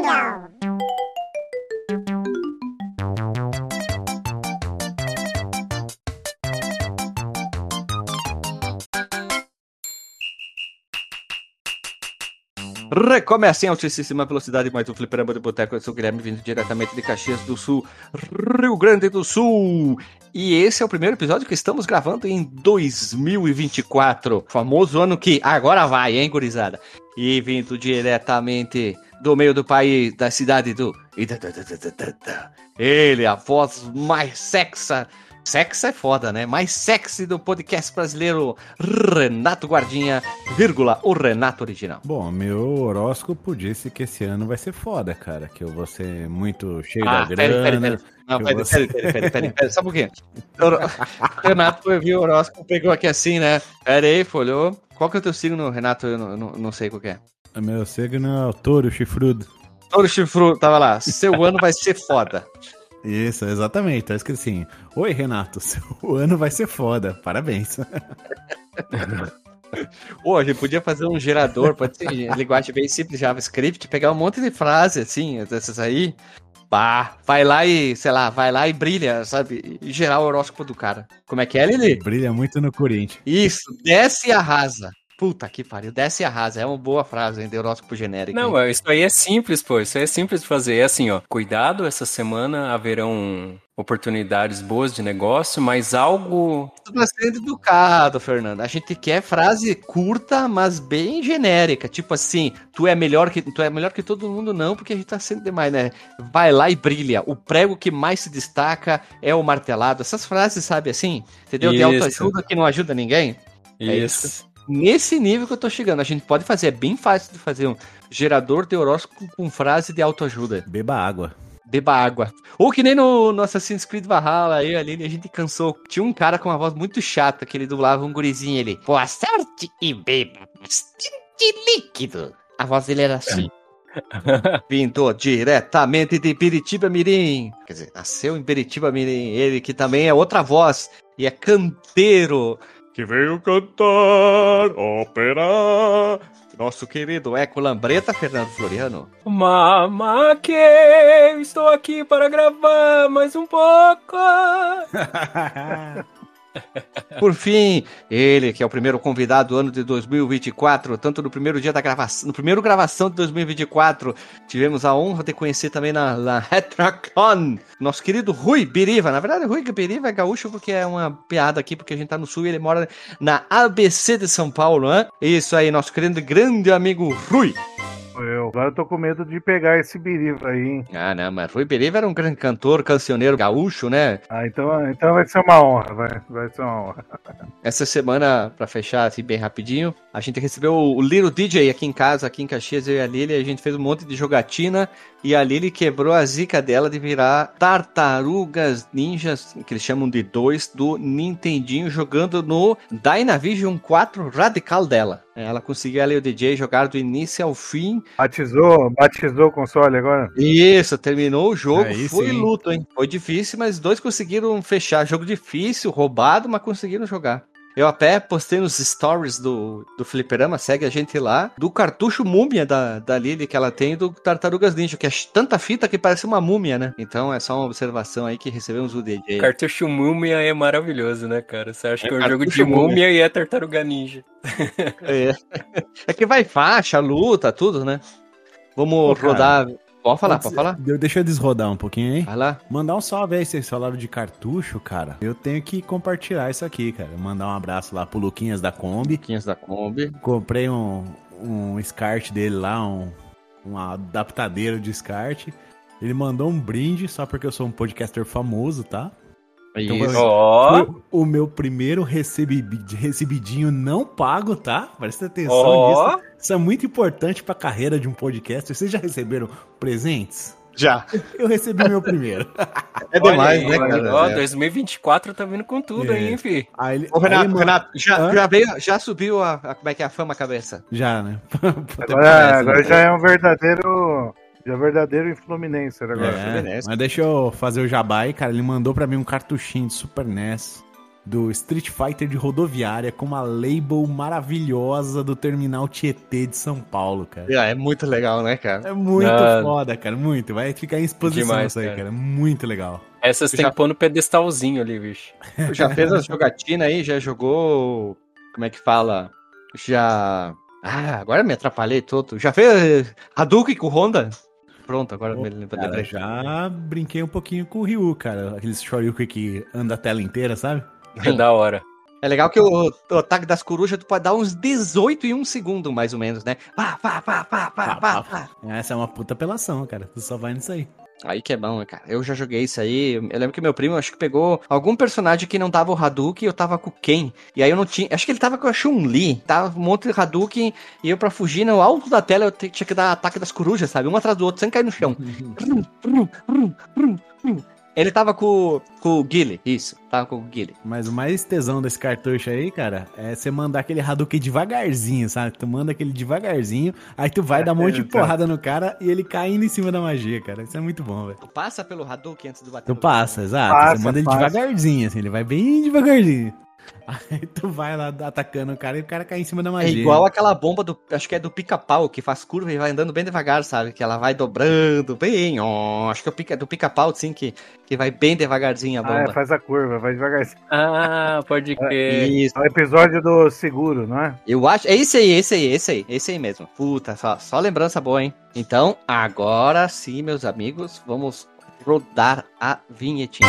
Jingle. Recomeça em altíssima velocidade mais um fliperama de boteco. Eu sou o Guilherme, vindo diretamente de Caxias do Sul, Rio Grande do Sul. E esse é o primeiro episódio que estamos gravando em 2024. Famoso ano que agora vai, hein, gurizada? E vindo diretamente do meio do país, da cidade do... Ele, a voz mais sexa Sexo é foda, né? Mais sexy do podcast brasileiro, Renato Guardinha, vírgula, o Renato original. Bom, meu horóscopo disse que esse ano vai ser foda, cara. Que eu vou ser muito cheio Ah, da pera, pera, grana. pera. Não, pera, vou pera, ser- pera, pera, pera, pera, só um pouquinho. O Renato viu o horóscopo, pegou aqui assim, né? Pera aí, folhou. Qual que é o teu signo, Renato? Eu não, não, não sei qual que é. Meu signo é o touro chifrudo. Touro chifru, tava lá. Seu ano vai ser foda. Isso, exatamente. Tá escrito assim: Oi, Renato, seu ano vai ser foda. Parabéns. Pô, a gente podia fazer um gerador, pode ser linguagem bem simples, JavaScript, pegar um monte de frase assim, dessas aí. Pá, vai lá e, sei lá, vai lá e brilha, sabe? E gerar o horóscopo do cara. Como é que é, Lili? Brilha muito no Corinthians. Isso, desce e arrasa. Puta que pariu, desce e arrasa. É uma boa frase, hein? De horóscopo genérico. Não, hein? é- isso aí é simples, pô. Isso aí é simples de fazer. É assim, ó. Cuidado, essa semana haverão oportunidades boas de negócio, mas algo. Tu tá sendo educado, Fernando. A gente quer frase curta, mas bem genérica. Tipo assim, tu é melhor que tu é melhor que todo mundo, não, porque a gente tá sendo demais, né? Vai lá e brilha. O prego que mais se destaca é o martelado. Essas frases, sabe assim? Entendeu? De Isso. autoajuda que não ajuda ninguém. É Isso. Nesse nível que eu tô chegando, a gente pode fazer, é bem fácil de fazer um gerador de horóscopo com frase de autoajuda. Beba água. Beba água. Ou que nem no, no Assassin's Creed Valhalla, aí ali a gente cansou. Tinha um cara com uma voz muito chata, que ele dublava um gurizinho ele. Boa sorte e beba bastante líquido. A voz dele era assim. Vindo diretamente de Biritiba Mirim. Quer dizer, nasceu em Biritiba Mirim. Ele que também é outra voz. E é canteiro. Que veio cantar ópera. Nosso querido Eco Lambreta, Fernando Floriano. Mama que estou aqui para gravar mais um pouco. Por fim, ele que é o primeiro convidado do ano de 2024, tanto no primeiro dia da gravação, no primeiro gravação de 2024, tivemos a honra de conhecer também na, na RetroCon, nosso querido Rui Biriva. Na verdade, Rui Biriva é gaúcho porque é uma piada aqui, porque a gente tá no sul e ele mora na ABC de São Paulo, né? Isso aí, nosso querido grande amigo Rui. Eu. Agora eu tô com medo de pegar esse biriva aí, hein? Ah, não, mas Rui Biriva era um grande cantor, cancioneiro gaúcho, né? Ah, então, então vai ser uma honra, vai, vai ser uma honra. Essa semana, pra fechar assim bem rapidinho, a gente recebeu o Little DJ aqui em casa, aqui em Caxias, eu e a Lili, a gente fez um monte de jogatina e a Lili quebrou a zica dela de virar tartarugas ninjas, que eles chamam de dois, do Nintendinho, jogando no Dynavision 4 Radical dela. Ela conseguiu ali o DJ jogar do início ao fim. Batizou, batizou o console agora? Isso, terminou o jogo, Aí foi sim. luto, hein? Foi difícil, mas dois conseguiram fechar. Jogo difícil, roubado, mas conseguiram jogar. Eu até postei nos stories do, do Fliperama, segue a gente lá, do cartucho múmia da, da Lily que ela tem do Tartarugas Ninja, que é tanta fita que parece uma múmia, né? Então é só uma observação aí que recebemos o DJ. Cartucho Múmia é maravilhoso, né, cara? Você acha É que é um jogo de múmia. múmia e é tartaruga ninja. É. é que vai faixa, luta, tudo, né? Vamos Pô, rodar. Pode falar, Antes- pode falar? de- Deixa eu desrodar um pouquinho, hein? Vai lá. Mandar um salve aí, vocês falaram de cartucho, cara. Eu tenho que compartilhar isso aqui, cara. Mandar um abraço lá pro Luquinhas da Kombi. 15 da Kombi. Comprei um, um SCART dele lá, um, um adaptadeiro de SCART. Ele mandou um brinde, só porque eu sou um podcaster famoso, tá? Então, Isso. Ó, Foi o meu primeiro recebi- recebidinho não pago, tá? Presta atenção ó. nisso. Isso é muito importante pra carreira de um podcaster. Vocês já receberam presentes? Já. Eu recebi meu primeiro. É demais, aí, né, cara? Ó, É. 2024 tá vindo com tudo É. aí, hein, fi? Aí Ô, Renato, aí ele- Renato, já, já veio, já subiu a, a- como é que é a fama à cabeça? Já, né? Agora, agora já é um verdadeiro. Já é verdadeiro influminense agora. É, Fluminense. mas deixa eu fazer o jabá aí, cara. Ele mandou pra mim um cartuchinho de Super NES. do Street Fighter de rodoviária com uma label maravilhosa do Terminal Tietê de São Paulo, cara. É muito legal, né, cara? É muito Ah. foda, cara, muito. Vai ficar em exposição Demais, isso aí, cara. cara. Muito legal. Essas tem já- que pôr no pedestalzinho ali, bicho. Já fez as jogatinas aí? Já jogou. Como é que fala? Já. Ah, agora me atrapalhei todo. Já fez Hadouken com Honda? Pronto, agora me lembrei. Cara, já brinquei um pouquinho com o Ryu, cara. Aqueles Shoryuken que anda a tela inteira, sabe? É da hora. É legal que o, o ataque das corujas tu pode dar uns 18 em um segundo, mais ou menos, né? Pá, pá, pá, pá, pá, pá, pá. Essa é uma puta apelação, cara. Tu só vai nisso aí. Aí que é bom, né, cara? Eu já joguei isso aí. Eu lembro que meu primo, acho que pegou algum personagem que não tava o Hadouken e eu tava com Ken. E aí eu não tinha. Acho que ele tava com a Chun-Li. Tava um monte de Hadouken. E eu, pra fugir no alto da tela, eu tinha que dar ataque das corujas, sabe? Um atrás do outro, sem cair no chão. Ele tava com, com o Guile, isso. Tava com o Guile. Mas o mais tesão desse cartucho aí, cara, é você mandar aquele Hadouken devagarzinho, sabe? Tu manda aquele devagarzinho, aí tu vai dar um monte de exato. porrada no cara e ele caindo em cima da magia, cara. Isso é muito bom, velho. Tu passa pelo Hadouken antes do bater Tu passa, exato. Passa, você manda ele passa. devagarzinho, assim, ele vai bem devagarzinho. Aí tu vai lá atacando o cara e o cara cai em cima da É magia. igual aquela bomba do. Acho que é do pica-pau, que faz curva e vai andando bem devagar, sabe? Que ela vai dobrando bem. ó, acho que é o pica, do pica-pau, sim, que, que vai bem devagarzinho a Ah, é, bomba. faz a curva, vai devagarzinho. Ah, pode crer. Isso. É o episódio do seguro, não é? Eu acho. É esse aí, esse aí, esse aí, esse aí mesmo. Puta, só, só lembrança boa, hein? Então, agora sim, meus amigos, vamos rodar a vinhetinha.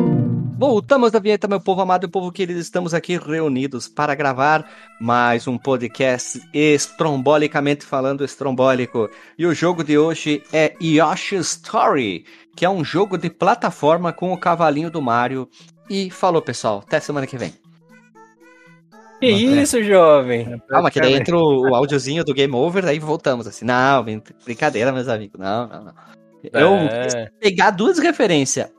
Voltamos da vinheta, meu povo amado e povo querido. Estamos aqui reunidos para gravar mais um podcast estrombolicamente falando estrombólico. E o jogo de hoje é Yoshi Story, que é um jogo de plataforma com o cavalinho do Mario. E falou, pessoal. Até semana que vem. Que isso, jovem? Calma, que daí entra o, áudiozinho do Game Over, daí voltamos assim. Não, brin- brincadeira, meus amigos. Não, não, não. Eu É. pegar duas referências.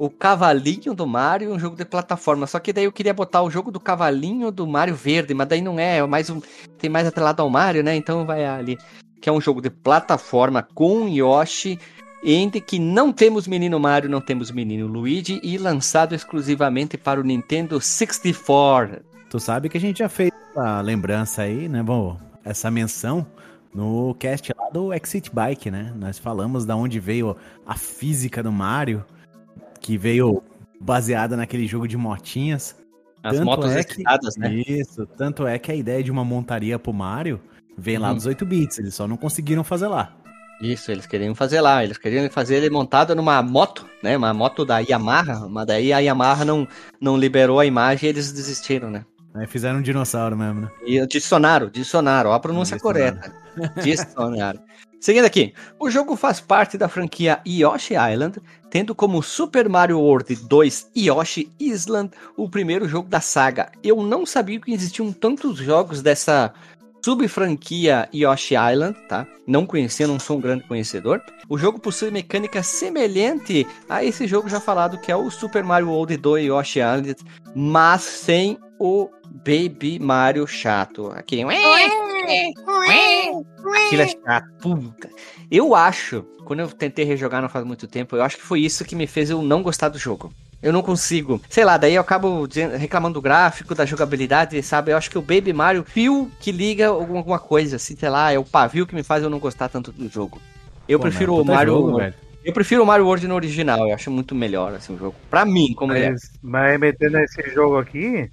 O cavalinho do Mario um jogo de plataforma. Só que daí eu queria botar o jogo do cavalinho do Mario verde, mas daí não é, é mais um. Tem mais atrelado ao Mario, né? Então vai ali. Que é um jogo de plataforma com Yoshi. Entre que não temos menino Mario, não temos menino Luigi. E lançado exclusivamente para o Nintendo 64. Tu sabe que a gente já fez a lembrança aí, né? Bom, essa menção no cast lá do Exit Bike, né? Nós falamos da onde veio a física do Mario, que veio baseada naquele jogo de motinhas. As Tanto motos é que- né? Isso, tanto é que a ideia de uma montaria pro Mario vem lá Uhum. dos 8 bits, eles só não conseguiram fazer lá. Isso, eles queriam fazer lá, eles queriam fazer ele montado numa moto, né? Uma moto da Yamaha, mas daí a Yamaha não, não liberou a imagem e eles desistiram, né? Aí fizeram um dinossauro mesmo, né? E adicionaram, adicionaram, ó, a pronúncia Adicionaram. correta. Adicionaram. Seguindo aqui, o jogo faz parte da franquia Yoshi Island, tendo como Super Mario World 2 Yoshi Island o primeiro jogo da saga. Eu não sabia que existiam tantos jogos dessa sub-franquia Yoshi Island, tá? Não conhecia, não sou um grande conhecedor. O jogo possui mecânica semelhante a esse jogo já falado, que é o Super Mario World 2 Yoshi Island, mas sem o Baby Mario chato. Aquele... Aquilo é chato. Eu acho, quando eu tentei rejogar não faz muito tempo, eu acho que foi isso que me fez eu não gostar do jogo. Eu não consigo. Sei lá, daí eu acabo reclamando do gráfico, da jogabilidade, sabe? Eu acho que o Baby Mario, fio que liga alguma, coisa, assim, sei lá, é o pavio que me faz eu não gostar tanto do jogo. Eu Pô, prefiro mas o Mario. jogo, velho. eu prefiro o Mario World no original, eu acho muito melhor, assim, o jogo. Pra mim, como ele é. Mas, mas metendo esse jogo aqui,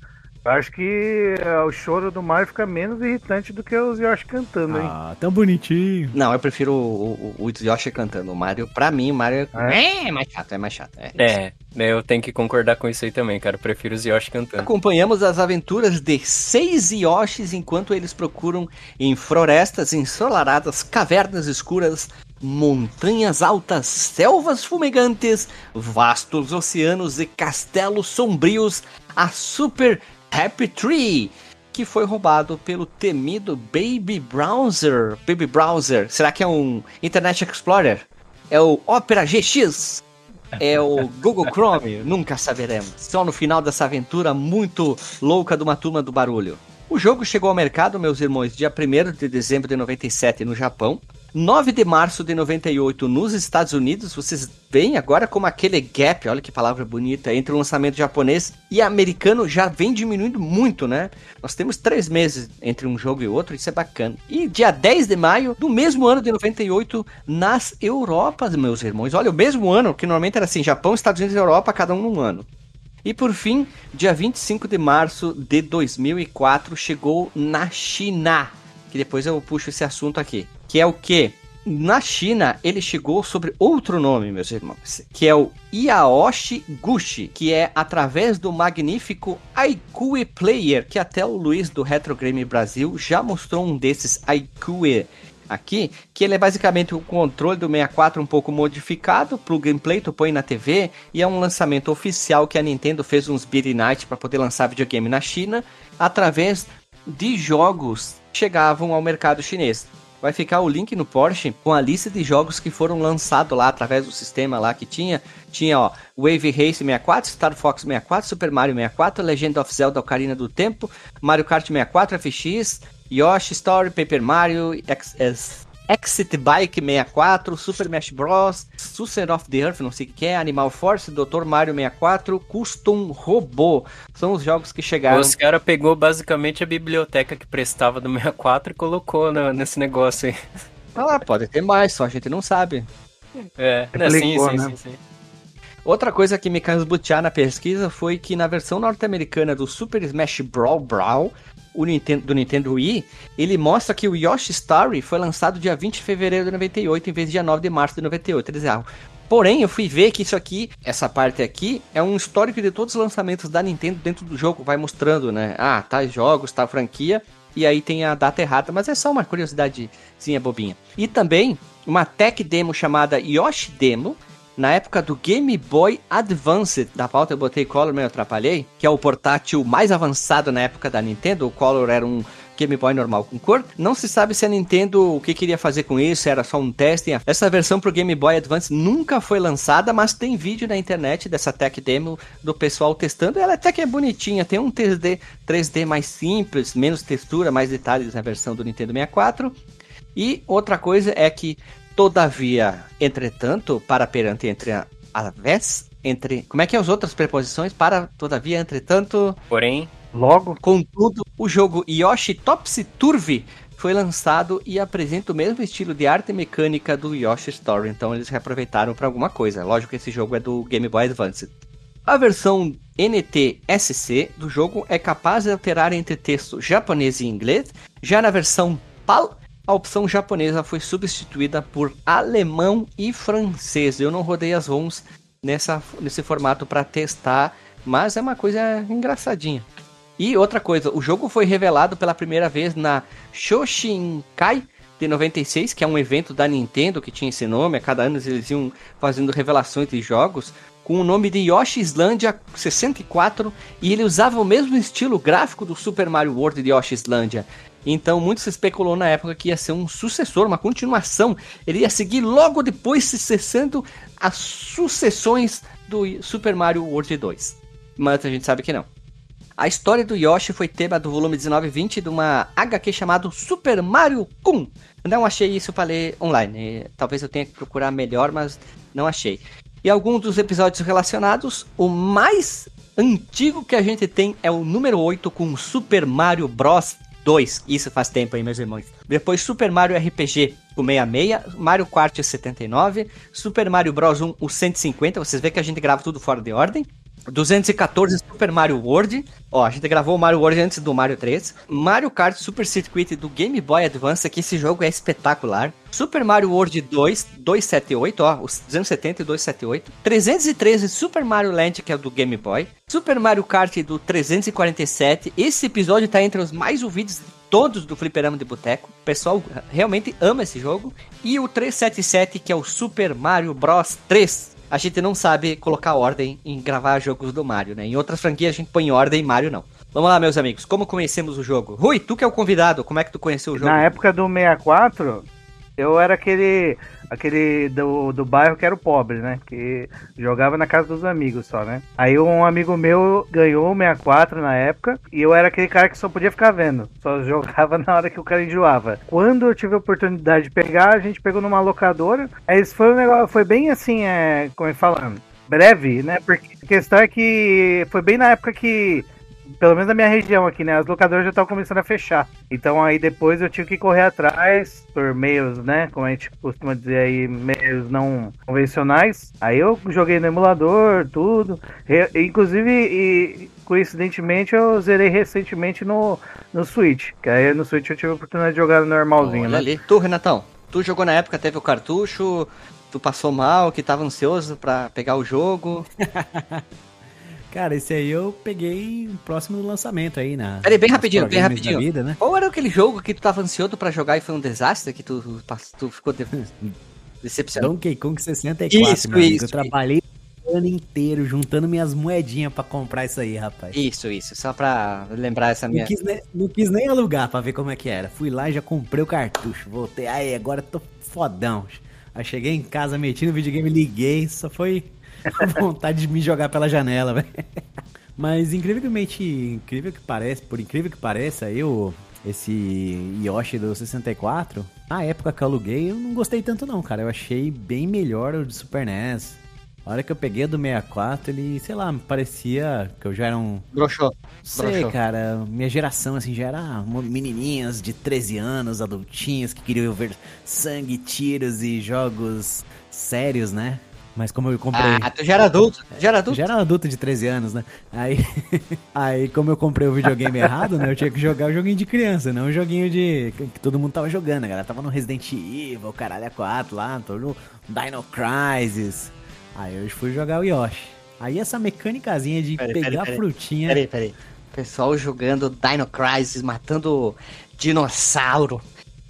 acho que é, o choro do Mario fica menos irritante do que os Yoshi cantando, hein? Ah, tão bonitinho. Não, eu prefiro o, o, o Yoshi cantando. O Mario, pra mim, o Mario é, mais chato, é mais chato. É. É, né, eu tenho que concordar com isso aí também, cara. Eu prefiro os Yoshi cantando. Acompanhamos as aventuras de seis Yoshis enquanto eles procuram em florestas ensolaradas, cavernas escuras, montanhas altas, selvas fumegantes, vastos oceanos e castelos sombrios, a Super Happy Tree, que foi roubado pelo temido Baby Browser. Baby Browser, será que é um Internet Explorer? É o Opera GX? É o Google Chrome? Nunca saberemos. Só no final dessa aventura muito louca de uma turma do barulho. O jogo chegou ao mercado, meus irmãos, dia 1 de dezembro de 97 no Japão. 9 de março de 98 nos Estados Unidos, vocês veem agora como aquele gap, olha que palavra bonita, entre o lançamento japonês e americano já vem diminuindo muito, né? Nós temos três meses entre um jogo e outro, isso é bacana. E dia 10 de maio do mesmo ano de 98 nas Europas, meus irmãos. Olha, o mesmo ano, que normalmente era assim, Japão, Estados Unidos e Europa, cada um num ano. E por fim, dia 25 de março de 2004 chegou na China, que depois eu puxo esse assunto aqui que é o que? Na China, ele chegou sobre outro nome, meus irmãos, que é o Yaoshi Gushi, que é através do magnífico Aikue Player, que até o Luiz do Retro Game Brasil já mostrou um desses Aikue aqui, que ele é basicamente o controle do 64 um pouco modificado pro gameplay, tu põe na TV, e é um lançamento oficial que a Nintendo fez uns Beat Night para poder lançar videogame na China, através de jogos que chegavam ao mercado chinês vai ficar o link no Porsche com a lista de jogos que foram lançados lá através do sistema lá que tinha. Tinha, ó, Wave Race 64, Star Fox 64, Super Mario 64, Legend of Zelda Ocarina do Tempo, Mario Kart 64 FX, Yoshi Story, Paper Mario, X Exit Bike 64, Super Smash Bros, Suicide of the Earth, não sei o que é, Animal Force, Dr. Mario 64, Custom Robô. São os jogos que chegaram. Os cara pegou basicamente a biblioteca que prestava do 64 e colocou no, nesse negócio aí. Ah, pode ter mais, só a gente não sabe. É, é sim, sim, né? sim, sim. Outra coisa que me cansbutear na pesquisa foi que na versão norte-americana do Super Smash Brawl Brawl, o Nintendo, do Nintendo Wii, ele mostra que o Yoshi Story foi lançado dia 20 de fevereiro de 98 em vez de dia 9 de março de 98. Eles erram. Porém, eu fui ver que isso aqui, essa parte aqui, é um histórico de todos os lançamentos da Nintendo dentro do jogo. Vai mostrando, né? Ah, tá jogos, tá franquia. E aí tem a data errada, mas é só uma curiosidadezinha bobinha. E também uma tech demo chamada Yoshi Demo, na época do Game Boy Advance, da pauta eu botei Color, mas eu atrapalhei, que é o portátil mais avançado na época da Nintendo. O Color era um Game Boy normal com cor. Não se sabe se a Nintendo o que queria fazer com isso, era só um teste. Essa versão pro Game Boy Advance nunca foi lançada, mas tem vídeo na internet dessa tech demo do pessoal testando. Ela até que é bonitinha, tem um 3D, 3D mais simples, menos textura, mais detalhes na versão do Nintendo 64. E outra coisa é que Todavia, entretanto, para perante entre a, a vez, entre. Como é que é as outras preposições? Para, todavia, entretanto. Porém. Logo. Contudo, o jogo Yoshi Topsy Turvy foi lançado e apresenta o mesmo estilo de arte mecânica do Yoshi Story, então eles reaproveitaram para alguma coisa. Lógico que esse jogo é do Game Boy Advance. A versão NTSC do jogo é capaz de alterar entre texto japonês e inglês, já na versão PAL a opção japonesa foi substituída por alemão e francês. Eu não rodei as ROMs nessa, nesse formato para testar, mas é uma coisa engraçadinha. E outra coisa, o jogo foi revelado pela primeira vez na Shoshinkai de 96, que é um evento da Nintendo que tinha esse nome. A cada ano eles iam fazendo revelações de jogos com o nome de Yoshi Islandia 64 e ele usava o mesmo estilo gráfico do Super Mario World de Yoshi Islandia. Então, muito se especulou na época que ia ser um sucessor, uma continuação. Ele ia seguir logo depois, se cessando as sucessões do Super Mario World 2. Mas a gente sabe que não. A história do Yoshi foi tema do volume 19 e 20 de uma HQ chamado Super Mario Kun. Não achei isso para ler online. Talvez eu tenha que procurar melhor, mas não achei. E alguns dos episódios relacionados, o mais antigo que a gente tem é o número 8 com Super Mario Bros 2. Isso faz tempo aí, meus irmãos. Depois Super Mario RPG, o 66, Mario Kart 79, Super Mario Bros 1, o 150. Vocês veem que a gente grava tudo fora de ordem. 214 Super Mario World. Ó, a gente gravou o Mario World antes do Mario 3. Mario Kart Super Circuit do Game Boy Advance, que esse jogo é espetacular. Super Mario World 2, 278, ó, os 270 e 278. 313 Super Mario Land, que é o do Game Boy. Super Mario Kart do 347. Esse episódio tá entre os mais ouvidos todos do Fliperama de Boteco. O pessoal realmente ama esse jogo. E o 377, que é o Super Mario Bros 3. A gente não sabe colocar ordem em gravar jogos do Mario, né? Em outras franquias a gente põe ordem, Mario não. Vamos lá, meus amigos, como conhecemos o jogo? Rui, tu que é o convidado, como é que tu conheceu o jogo? Na época do 64, eu era aquele aquele do, do bairro que era o pobre, né? Que jogava na casa dos amigos só, né? Aí um amigo meu ganhou o 64 na época e eu era aquele cara que só podia ficar vendo. Só jogava na hora que o cara enjoava. Quando eu tive a oportunidade de pegar, a gente pegou numa locadora. Aí foi um negócio, foi bem assim, é, como é que fala? Breve, né? Porque a questão é que foi bem na época que pelo menos na minha região aqui, né? As locadoras já estavam começando a fechar. Então aí depois eu tive que correr atrás por meios, né? Como a gente costuma dizer aí, meios não convencionais. Aí eu joguei no emulador, tudo. Re inclusive, e, coincidentemente, eu zerei recentemente no, no Switch. Que aí no Switch eu tive a oportunidade de jogar normalzinho, Olha né? ali. Tu, Renatão, tu jogou na época, teve o cartucho, tu passou mal, que tava ansioso pra pegar o jogo. Cara, esse aí eu peguei próximo do lançamento aí na. Peraí, bem rapidinho, bem rapidinho. Vida, né? Qual era aquele jogo que tu tava ansioso pra jogar e foi um desastre? Que tu, tu ficou de... decepcionado? Donkey Kong 64, Isso, amigo. isso, Eu trabalhei o ano inteiro juntando minhas moedinhas pra comprar isso aí, rapaz. Isso, isso. Só pra lembrar essa Não minha. quis, não quis nem alugar pra ver como é que era. Fui lá e já comprei o cartucho. Voltei. Aí, agora tô fodão. Aí cheguei em casa, meti no videogame, liguei. Só foi vontade de me jogar pela janela, velho. Mas incrivelmente, incrível que parece, por incrível que pareça, eu, esse Yoshi do 64, na época que eu aluguei, eu não gostei tanto não, cara. Eu achei bem melhor o de Super NES. A hora que eu peguei o do 64, ele, sei lá, me parecia que eu já era um Broxou. Sei, Broxou. cara, minha geração assim já era menininhas de 13 anos, adultinhas que queriam ver sangue, tiros e jogos sérios, né? Mas como eu comprei. Ah, tu já era adulto. Já era adulto? Já era um adulto de 13 anos, né? Aí, aí como eu comprei o videogame errado, né? Eu tinha que jogar o joguinho de criança, não o joguinho de. que todo mundo tava jogando, a galera tava no Resident Evil, caralho, é 4 lá, todo no Dino Crisis. Aí eu fui jogar o Yoshi. Aí essa mecânicazinha de Peraí, pegar peraí, a peraí. frutinha. Peraí, peraí. Pessoal jogando Dino Crisis, matando dinossauro,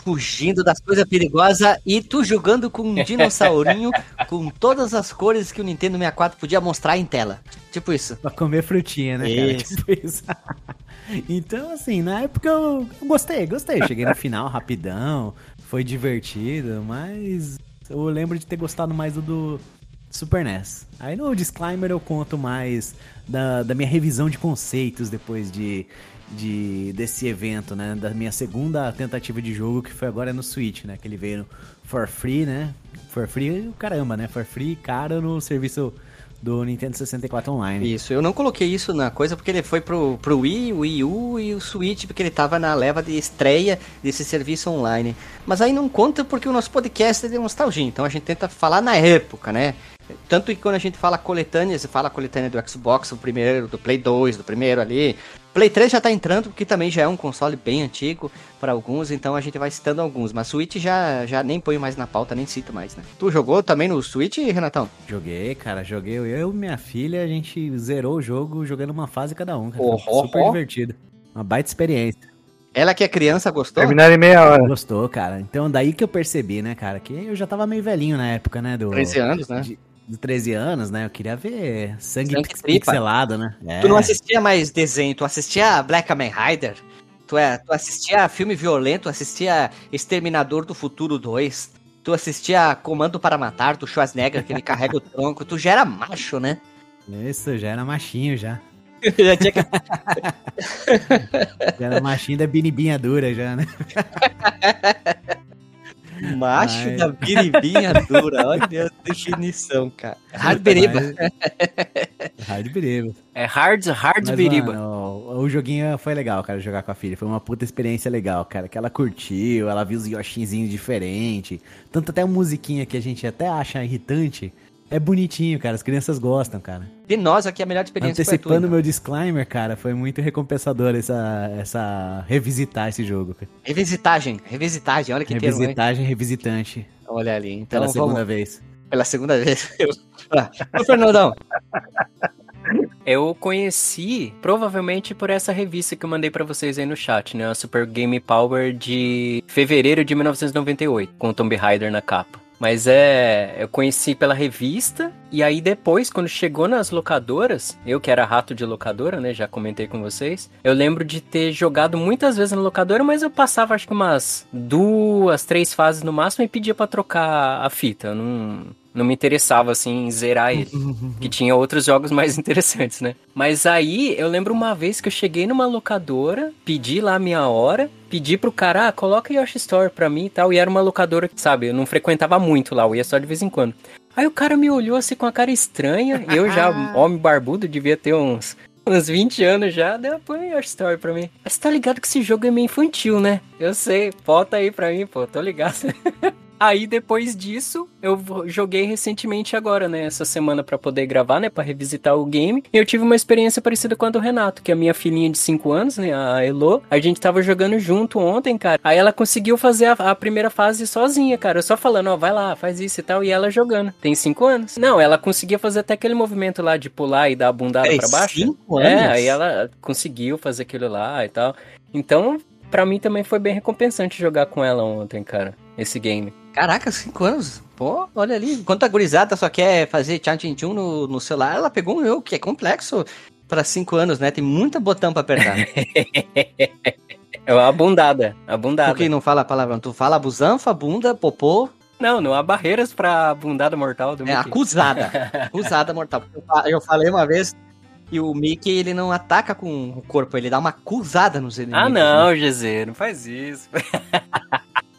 fugindo das coisas perigosas e tu jogando com um dinossaurinho com todas as cores que o Nintendo 64 podia mostrar em tela. Tipo isso. Pra comer frutinha, né, cara? Isso. Tipo isso. então, assim, na época eu, eu gostei, gostei. Cheguei no final rapidão, foi divertido, mas eu lembro de ter gostado mais do, do Super NES. Aí no disclaimer eu conto mais da, da minha revisão de conceitos depois de, de desse evento, né? Da minha segunda tentativa de jogo, que foi agora no Switch, né? Que ele veio for free, né? For free, caramba, né? For free, caro no serviço do Nintendo 64 Online. Isso, eu não coloquei isso na coisa porque ele foi pro, pro Wii, o Wii U e o Switch, porque ele tava na leva de estreia desse serviço online. Mas aí não conta porque o nosso podcast é de nostalgia, então a gente tenta falar na época, né? Tanto que quando a gente fala coletâneas, você fala coletânea do Xbox, o primeiro, do Play 2, do primeiro ali. Play 3 já tá entrando, porque também já é um console bem antigo para alguns, então a gente vai citando alguns. Mas Switch já, já nem ponho mais na pauta, nem cito mais, né? Tu jogou também no Switch, Renatão? Joguei, cara, joguei. Eu e minha filha, a gente zerou o jogo jogando uma fase cada um, cara. Oh, oh, super oh. divertido. Uma baita experiência. Ela que é criança gostou? Terminaram em meia hora. Gostou, cara. Então daí que eu percebi, né, cara, que eu já tava meio velhinho na época, né, do 13 anos, né? de, de 13 anos, né? Eu queria ver sangue, Sangue pixelado, né? É. Tu não assistia mais desenho, tu assistia Black Kamen Rider, tu, é, tu assistia filme violento, assistia Exterminador do Futuro 2, tu assistia Comando para Matar, do Schwarzenegger, que ele carrega o tronco, tu já era macho, né? Isso, já era machinho já. Já tinha que- Já era machinho da binibinha dura já, né? macho Ai. da biribinha dura, olha a definição, cara. Hard beriba. Mas- Hard beriba. É hard, hard Mas, biriba. mano, o, o joguinho foi legal, cara, jogar com a filha. Foi uma puta experiência legal, cara. Que ela curtiu, ela viu os Yoshinzinhos diferentes. Tanto até a musiquinha que a gente até acha irritante. É bonitinho, cara. As crianças gostam, cara. De nós aqui, a melhor experiência foi a tua, Antecipando então. meu disclaimer, cara, foi muito recompensador essa, essa revisitar esse jogo. cara. Revisitagem, revisitagem, olha que termo? Revisitagem, revisitante. Olha ali, então Pela segunda vamos... vez. Pela segunda vez. Ô, Fernandão, Eu conheci provavelmente por essa revista que eu mandei pra vocês aí no chat, né? A Super Game Power de fevereiro de 1998, com o Tomb Raider na capa. Mas é, eu conheci pela revista e aí depois, quando chegou nas locadoras, eu que era rato de locadora, né, já comentei com vocês, eu lembro de ter jogado muitas vezes na locadora, mas eu passava acho que umas duas, três fases no máximo e pedia pra trocar a fita. Eu não, não me interessava assim em zerar ele, que tinha outros jogos mais interessantes, né? Mas aí eu lembro uma vez que eu cheguei numa locadora, pedi lá a minha hora, pedi pro cara, ah, coloca Yoshi Store pra mim e tal, e era uma locadora que, sabe, eu não frequentava muito lá, eu ia só de vez em quando. Aí o cara me olhou assim com a cara estranha, eu já, homem barbudo, devia ter uns, uns 20 anos já, daí põe Yoshi Story pra mim. Mas tá ligado que esse jogo é meio infantil, né? Eu sei, bota aí pra mim, pô, tô ligado. Aí depois disso, eu joguei recentemente agora, né, essa semana pra poder gravar, né, Pra revisitar o game. E eu tive uma experiência parecida com a do Renato, que é a minha filhinha de 5 anos, né, a Elo, a gente tava jogando junto ontem, cara. Aí ela conseguiu fazer a, a primeira fase sozinha, cara. Eu só falando, ó, vai lá, faz isso e tal, e ela jogando. Tem 5 anos. Não, ela conseguia fazer até aquele movimento lá de pular e dar a bundada Peraí, pra baixo. cinco É, anos? aí ela conseguiu fazer aquilo lá e tal. Então, pra mim também foi bem recompensante jogar com ela ontem, cara, esse game. Caraca, 5 anos. Pô, olha ali. Enquanto a gurizada só quer fazer tchan tchan tchum no, no celular, ela pegou um jogo que é complexo pra 5 anos, né? Tem muita botão pra apertar. É uma bundada, a bundada. Por que não fala a palavra? Tu fala busanfa, bunda, popô, Não, não há barreiras pra bundada mortal do é Mickey. acusada. acusada mortal. Eu fa- Eu falei uma vez que o Mickey, ele não ataca com o corpo, ele dá uma acusada nos inimigos. Ah, né? não, GZ, não faz isso.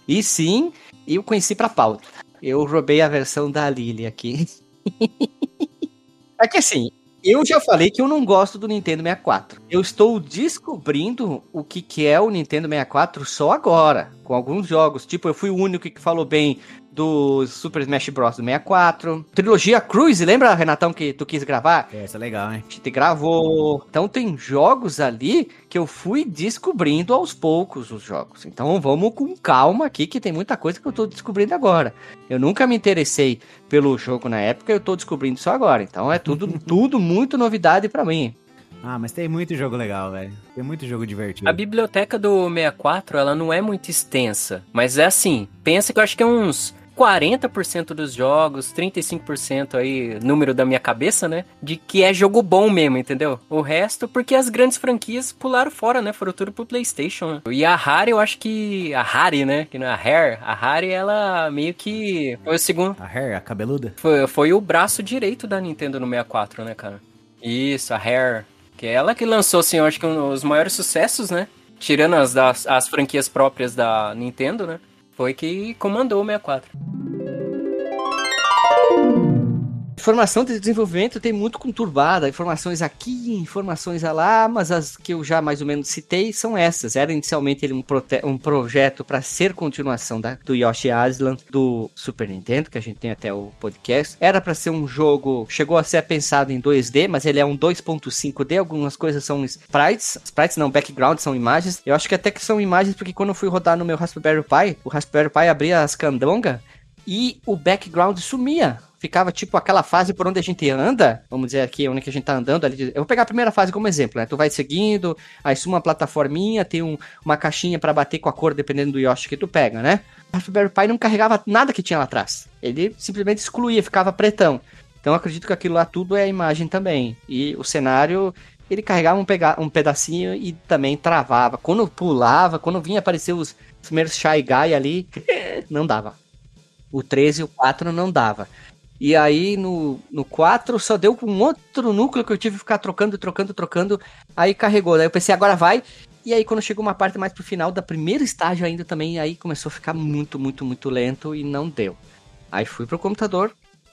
E sim, eu conheci pra pauta. Eu roubei a versão da Lily aqui. é que assim, eu já falei que eu não gosto do Nintendo 64. Eu estou descobrindo o que, que é o Nintendo 64 só agora, com alguns jogos. Tipo, eu fui o único que falou bem do Super Smash Bros. do 64. Trilogia Cruise, lembra, Renatão, que tu quis gravar? É, isso é legal, hein? A gente gravou. Então tem jogos ali que eu fui descobrindo aos poucos os jogos. Então vamos com calma aqui, que tem muita coisa que eu tô descobrindo agora. Eu nunca me interessei pelo jogo na época, eu tô descobrindo isso agora. Então é tudo, tudo muito novidade pra mim. Ah, mas tem muito jogo legal, velho. Tem muito jogo divertido. A biblioteca do 64, ela não é muito extensa, mas é assim, pensa que eu acho que é uns 40% dos jogos, 35% aí, número da minha cabeça, né? De que é jogo bom mesmo, entendeu? O resto, porque as grandes franquias pularam fora, né? Foram tudo pro PlayStation. Né? E a Rare, eu acho que. A Rare, né? Que não é a Rare. A Rare, ela meio que. Foi o segundo. A Hair, a cabeluda. Foi, foi o braço direito da Nintendo no 64, né, cara? Isso, a Rare. Que é ela que lançou, assim, eu acho que um- os maiores sucessos, né? Tirando as, das, as franquias próprias da Nintendo, né? Foi que comandou o 64. Informação de desenvolvimento tem muito conturbada, informações aqui, informações lá, mas as que eu já mais ou menos citei são essas. Era inicialmente ele um, um projeto para ser continuação da- do Yoshi Island do Super Nintendo, que a gente tem até o podcast. Era para ser um jogo, chegou a ser pensado em 2D, mas ele é um 2.5D, algumas coisas são sprites, sprites não, background são imagens. Eu acho que até que são imagens porque quando eu fui rodar no meu Raspberry Pi, o Raspberry Pi abria as candonga e o background sumia. Ficava tipo aquela fase por onde a gente anda, vamos dizer aqui, onde a gente tá andando ali. Eu vou pegar a primeira fase como exemplo, né? Tu vai seguindo, aí suma uma plataforminha, tem um- uma caixinha pra bater com a cor dependendo do Yoshi que tu pega, né? Raspberry Pi não carregava nada que tinha lá atrás. Ele simplesmente excluía, ficava pretão. Então acredito que aquilo lá tudo é imagem também. E o cenário, ele carregava um, pega- um pedacinho e também travava. Quando pulava, quando vinha aparecer os primeiros Shy Guy ali, não dava. O 13 e o 4 não dava. E aí no, no 4 só deu com outro núcleo que eu tive que ficar trocando, trocando, trocando. Aí carregou. Daí eu pensei, agora vai. E aí quando chegou uma parte mais pro final da primeiro estágio ainda também, aí começou a ficar muito, muito, muito lento e não deu. Aí fui pro computador.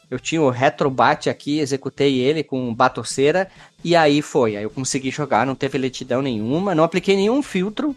Eu tinha o Retrobat aqui, executei ele com batoceira. E aí foi. Aí eu consegui jogar, não teve lentidão nenhuma, não apliquei nenhum filtro.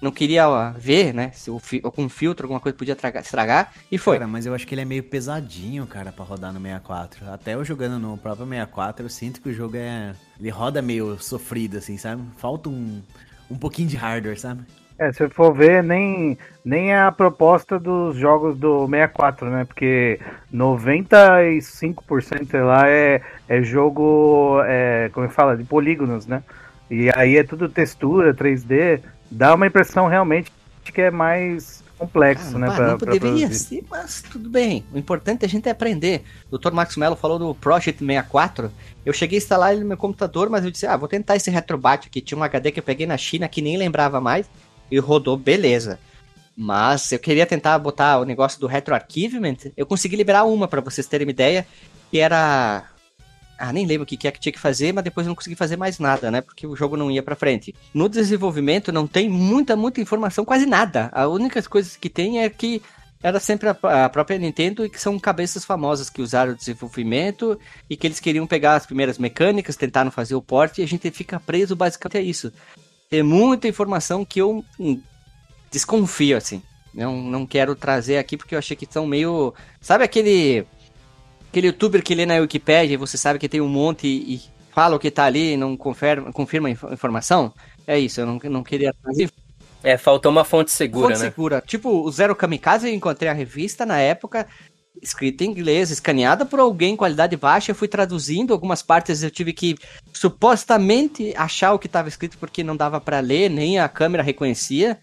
Não queria ó, ver, né? Se o fi- algum filtro, alguma coisa podia tragar- estragar. E foi. Cara, mas eu acho que ele é meio pesadinho, cara, pra rodar no 64. Até eu jogando no próprio 64, eu sinto que o jogo é. Ele roda meio sofrido, assim, sabe? Falta um, um pouquinho de hardware, sabe? É, se for ver, nem, nem é a proposta dos jogos do 64, né? Porque 95%, sei lá, é, é jogo, é, como é que fala, de polígonos, né? E aí é tudo textura, 3D, dá uma impressão realmente de que é mais complexo, Ah, né? pá, pra- não deveria ser, mas tudo bem. O importante é a gente aprender. O Dr. Max Mello falou do Project 64. Eu cheguei a instalar ele no meu computador, mas eu disse, ah, vou tentar esse retrobat aqui. Tinha um HD que eu peguei na China que nem lembrava mais. E rodou, beleza. Mas eu queria tentar botar o negócio do retroarchivement. Eu consegui liberar uma, pra vocês terem uma ideia. Que era... Ah, nem lembro o que é que tinha que fazer, mas depois eu não consegui fazer mais nada, né? Porque o jogo não ia pra frente. No desenvolvimento não tem muita, muita informação, quase nada. A única coisa que tem é que era sempre a, a própria Nintendo e que são cabeças famosas que usaram o desenvolvimento e que eles queriam pegar as primeiras mecânicas, tentaram fazer o porte e a gente fica preso basicamente a isso. Tem muita informação que eu hum, desconfio, assim. Não, não quero trazer aqui porque eu achei que são meio. Sabe aquele. Aquele youtuber que lê na Wikipedia e você sabe que tem um monte e, e fala o que tá ali e não confirma, confirma a inf- informação? É isso, eu não, não queria trazer É, faltou uma fonte segura, Fonte né? segura. Tipo, o Zero Kamikaze, eu encontrei a revista na época, escrita em inglês, escaneada por alguém qualidade baixa. Eu fui traduzindo algumas partes, eu tive que supostamente achar o que estava escrito porque não dava para ler, nem a câmera reconhecia.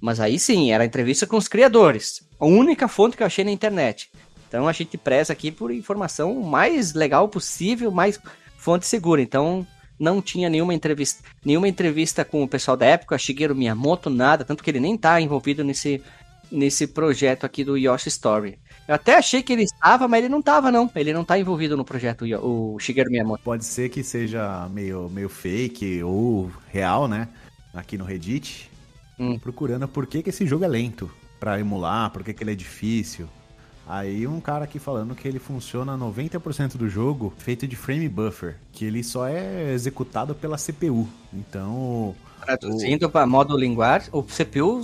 Mas aí sim, era entrevista com os criadores. A única fonte que eu achei na internet. Então a gente preza aqui por informação o mais legal possível, mais fonte segura. Então não tinha nenhuma entrevista, nenhuma entrevista com o pessoal da época, Shigeru Miyamoto, nada, tanto que ele nem tá envolvido nesse, nesse projeto aqui do Yoshi Story. Eu até achei que ele estava, mas ele não tava não. Ele não tá envolvido no projeto, o Shigeru Miyamoto. Pode ser que seja meio, meio fake ou real, né? Aqui no Reddit. Hum. Procurando por que, que esse jogo é lento pra emular, por que, que ele é difícil. Aí um cara aqui falando que ele funciona 90% do jogo feito de frame buffer, que ele só é executado pela CPU. Então, Traduzindo para modo linguagem, o CPU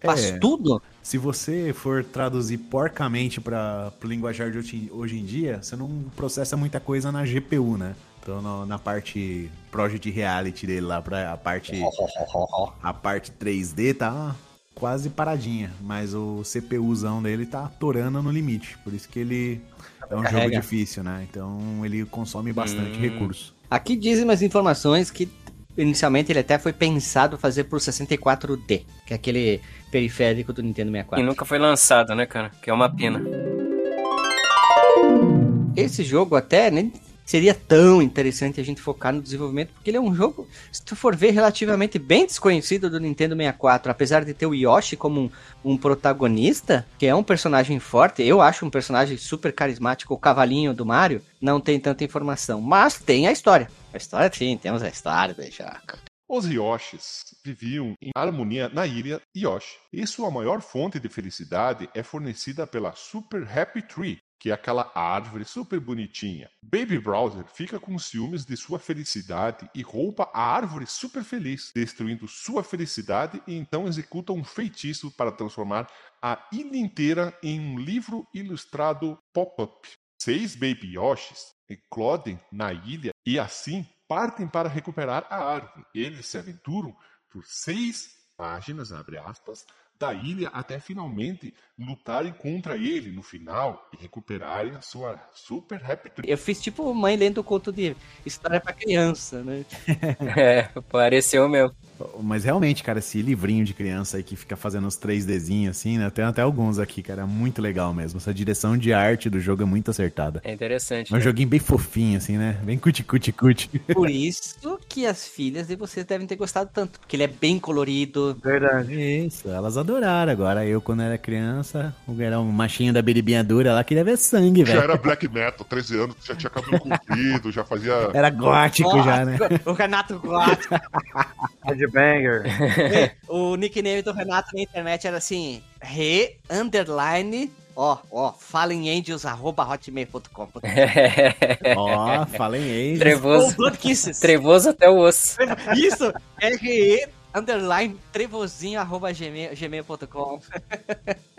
faz É. tudo. se você for traduzir porcamente para o linguajar de hoje, hoje em dia, você não processa muita coisa na GPU, né? Então no- na parte Project Reality dele lá, pra a parte a parte 3D tá quase paradinha, mas o CPUzão dele tá atorando no limite, por isso que ele é um jogo Carrega. difícil, né? Então ele consome bastante Hum. recurso. Aqui dizem umas informações que inicialmente ele até foi pensado fazer pro 64D, que é aquele periférico do Nintendo E 64. nunca foi lançado, né, cara? Que é uma pena. Esse jogo até nem seria tão interessante a gente focar no desenvolvimento, porque ele é um jogo, se tu for ver, relativamente bem desconhecido do Nintendo 64, apesar de ter o Yoshi como um, um protagonista, que é um personagem forte, eu acho um personagem super carismático, o cavalinho do Mario, não tem tanta informação, mas tem a história. A história sim, temos a história do. Os Yoshis viviam em harmonia na ilha Yoshi, e sua maior fonte de felicidade é fornecida pela Super Happy Tree, que é aquela árvore super bonitinha. Baby Browser fica com ciúmes de sua felicidade e rouba a árvore super feliz, destruindo sua felicidade e então executa um feitiço para transformar a ilha inteira em um livro ilustrado pop-up. Seis Baby Yoshis eclodem na ilha e assim partem para recuperar a árvore. Eles se aventuram por seis páginas, abre aspas, da ilha até finalmente lutarem contra ele no final e recuperarem a sua Super Happy Tree. Eu fiz tipo mãe lendo o conto de história pra criança, né? É, pareceu mesmo. Mas realmente, cara, esse livrinho de criança aí que fica fazendo os 3Dzinhos assim, né? Tem até alguns aqui, cara. É muito legal mesmo. Essa direção de arte do jogo é muito acertada. É interessante. É um né? joguinho bem fofinho, assim, né? Bem cuti-cuti-cuti. Por isso que as filhas de vocês devem ter gostado tanto, porque ele é bem colorido. Verdade. Isso, elas adoraram. Agora eu, quando era criança, o era um machinho da biribinha dura lá, queria ver sangue, Já velho. era black metal, 13 anos, já tinha cabelo comprido, já fazia Era gótico já, né? O Renato gosta. Headbanger. o nickname do Renato na internet era assim: re underline. Ó, ó, fallenangels.hotmail.com. Ó, falem aí. Ou Trevoso. Blood Kisses. Trevoso até o osso. Isso, R-E underline trevozinho arroba gmail- gmail.com.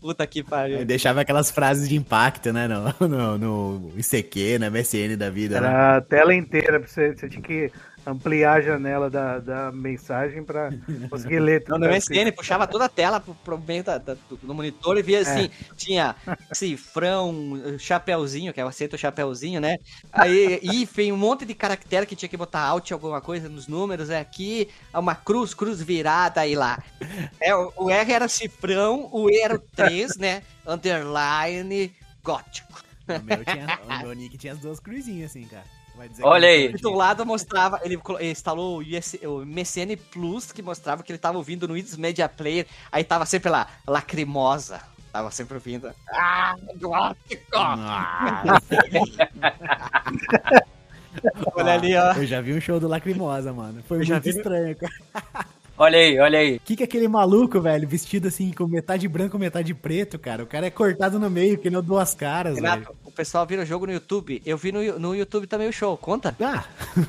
Puta que pariu. Eu deixava aquelas frases de impacto, né? No, no, no ICQ, na MSN da vida. né? Era a tela inteira, pra você, você tinha que ampliar a janela da, da mensagem pra conseguir ler Não, no MSN, puxava toda a tela pro, pro meio da, da- do, do monitor e via assim, tinha cifrão, chapeuzinho, que é o acento chapeuzinho, né? Aí, hífen, um monte de caractere que tinha que botar alt alguma coisa nos números, é aqui, uma cruz, cruz virada, aí lá. É, o, o R era cifrão, o E era o 3, né? Underline, gótico. O meu, tinha, o meu nick tinha as duas cruzinhas, assim, cara. Vai dizer Olha aí. do lado mostrava, ele instalou o, US, o MSN Plus, que mostrava que ele tava ouvindo no Windows Media Player, aí tava sempre lá, lacrimosa. Tava sempre ouvindo. Ah, gótico! Nossa, Olha ali, ó. Eu já vi um show do Lacrimosa, mano. Foi Eu já muito vi- estranho, cara. Olha aí, olha aí. O que, que é aquele maluco, velho, vestido assim, com metade branco, metade preto, cara? O cara é cortado no meio, que nem o duas caras, velho. Renato, o pessoal vira o jogo no YouTube. Eu vi no, no YouTube também o show. Conta? Ah,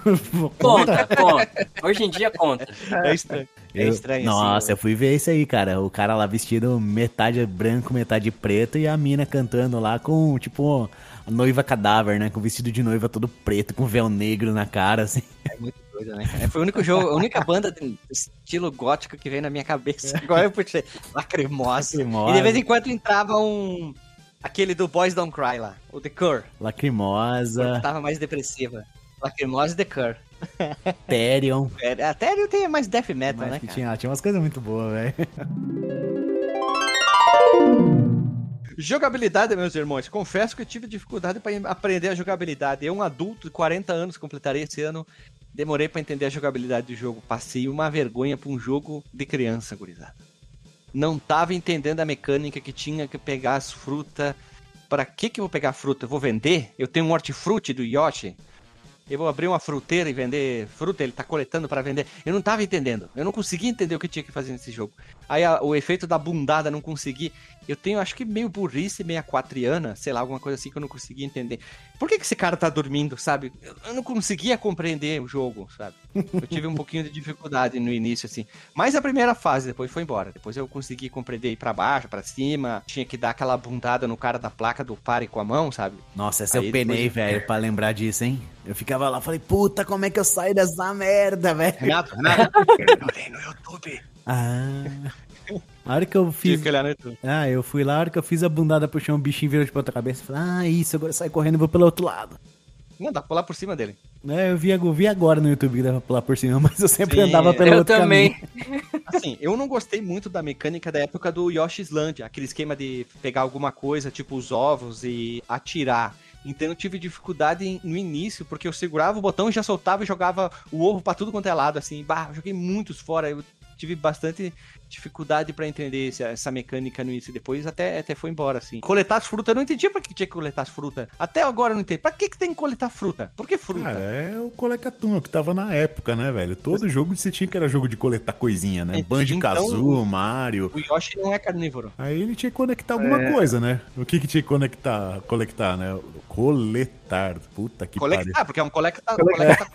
Conta, conta. Hoje em dia conta. É estranho. É Eu- estranho, Nossa, assim. eu fui ver isso aí, cara. O cara lá vestido metade branco, metade preto e a mina cantando lá com, tipo, a noiva cadáver, né? Com vestido de noiva todo preto, com véu negro na cara, assim. É muito doido, né? cara? Foi o único jogo, a única banda de estilo gótico que veio na minha cabeça. Agora eu puxei. Lacrimosa. Lacrimosa. E de vez em quando entrava um. Aquele do Boys Don't Cry lá, o The Cure. Lacrimosa, tava mais depressiva. Lacrimosa e The Cure. Therion. É, Até ele tem mais death metal, Mas né, cara? tinha, tinha umas coisas muito boas, velho. Jogabilidade, meus irmãos. Confesso que eu tive dificuldade para aprender a jogabilidade. Eu, um adulto de 40 anos, completarei esse ano. Demorei para entender a jogabilidade do jogo. Passei uma vergonha pra um jogo de criança, gurizada. Não tava entendendo a mecânica que tinha que pegar as frutas. Para que que eu vou pegar fruta? Eu vou vender? Eu tenho um hortifruti do Yoshi. Eu vou abrir uma fruteira e vender fruta, ele tá coletando para vender. Eu não tava entendendo. Eu não conseguia entender o que tinha que fazer nesse jogo. Aí a- o efeito da bundada não consegui. Eu tenho, acho que meio burrice, meia quatriana, sei lá, alguma coisa assim que eu não conseguia entender. Por que, que esse cara tá dormindo, sabe? Eu, eu não conseguia compreender o jogo, sabe? Eu tive um pouquinho de dificuldade no início, assim. Mas a primeira fase, depois foi embora. Depois eu consegui compreender ir pra baixo, pra cima. Tinha que dar aquela bundada no cara da placa do pare com a mão, sabe? Nossa, essa Aí eu penei, depois- velho, pra lembrar disso, hein? Eu ficava lá, falei, puta, como é que eu saio dessa merda, velho? Renato, Renato. Eu olhei no YouTube. Ah. A hora que eu fiz. que olhar no YouTube. Ah, eu fui lá, a hora que eu fiz a bundada pro chão, o bichinho virou de ponta cabeça. Falei, ah, isso, agora sai correndo e vou pelo outro lado. Não, dá pra pular por cima dele. É, eu vi, eu vi agora no YouTube que dava pra pular por cima, mas eu sempre Sim, andava pelo Eu outro também. caminho. Assim, eu não gostei muito da mecânica da época do Yoshi's Land, aquele esquema de pegar alguma coisa, tipo os ovos, e atirar. Então eu tive dificuldade no início, porque eu segurava o botão e já soltava e jogava o ovo pra tudo quanto é lado, assim. Bah, joguei muitos fora, eu tive bastante dificuldade pra entender essa, essa mecânica no início. Depois até, até foi embora, assim. Coletar as frutas, eu não entendia pra que tinha que coletar as frutas. Até agora eu não entendi. Pra que, que tem que coletar fruta? Por que fruta? Cara, é o colecatum, que tava na época, né, velho? Todo jogo você tinha que era jogo de coletar coisinha, né? Então- Banjo-Kazoo, Mario. O Yoshi não é carnívoro. Aí ele tinha que conectar alguma É. coisa, né? O que que tinha que conectar, colectar, né? Coletar. Puta que pariu. Colectar, porque é um colecta, coleta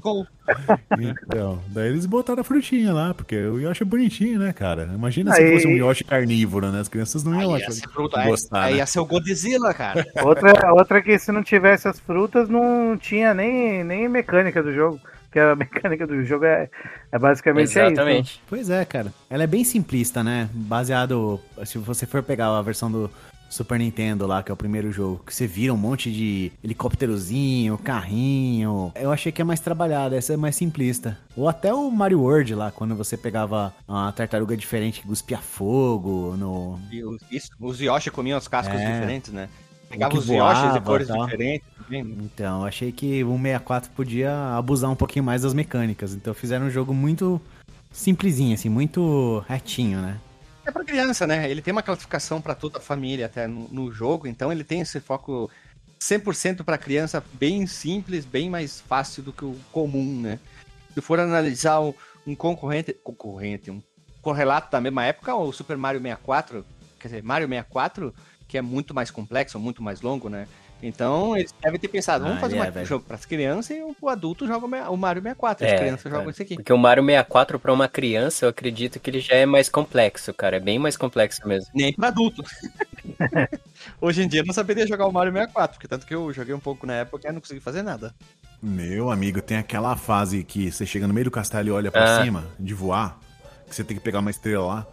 com Então, daí eles botaram a frutinha lá, porque o Yoshi é bonitinho, né, cara? Imagina Aí- se fosse um Yoshi carnívoro, né? As crianças não iam Aí ia achar- ser fruta, gostar, aí né? ia ser o Godzilla, cara. Outra, outra que se não tivesse as frutas, não tinha nem, nem mecânica do jogo. Porque a mecânica do jogo é, é basicamente isso. Exatamente. Pois é, cara. Ela é bem simplista, né? Baseado. Se você for pegar a versão do Super Nintendo lá, que é o primeiro jogo, que você vira um monte de helicópterozinho, carrinho. Eu achei que é mais trabalhada, essa é mais simplista. Ou até o Mario World lá, quando você pegava uma tartaruga diferente que cuspia fogo no. Isso, os Yoshi comiam os cascos É. diferentes, né? Pegava os Yoshis de cores tal. diferentes também. né? Então, eu achei que o 64 podia abusar um pouquinho mais das mecânicas. Então fizeram um jogo muito simplesinho, assim, muito retinho, né? É pra criança, né? Ele tem uma classificação pra toda a família até no, no jogo, então ele tem esse foco 100% pra criança, bem simples, bem mais fácil do que o comum, né? Se for analisar um, um concorrente, concorrente, um correlato da mesma época, o Super Mario 64, quer dizer, Mario 64, que é muito mais complexo, muito mais longo, né? Então, eles devem ter pensado, vamos Ah, fazer é, um velho. jogo para as crianças e o adulto joga o Mario 64. As É, crianças é. jogam esse aqui. Porque o Mario 64 pra uma criança, eu acredito que ele já é mais complexo, cara. É bem mais complexo mesmo. Nem para adulto. Hoje em dia eu não saberia jogar o Mario 64, porque tanto que eu joguei um pouco na época e não consegui fazer nada. Meu amigo, tem aquela fase que você chega no meio do castelo e olha pra Ah. cima, de voar, que você tem que pegar uma estrela lá.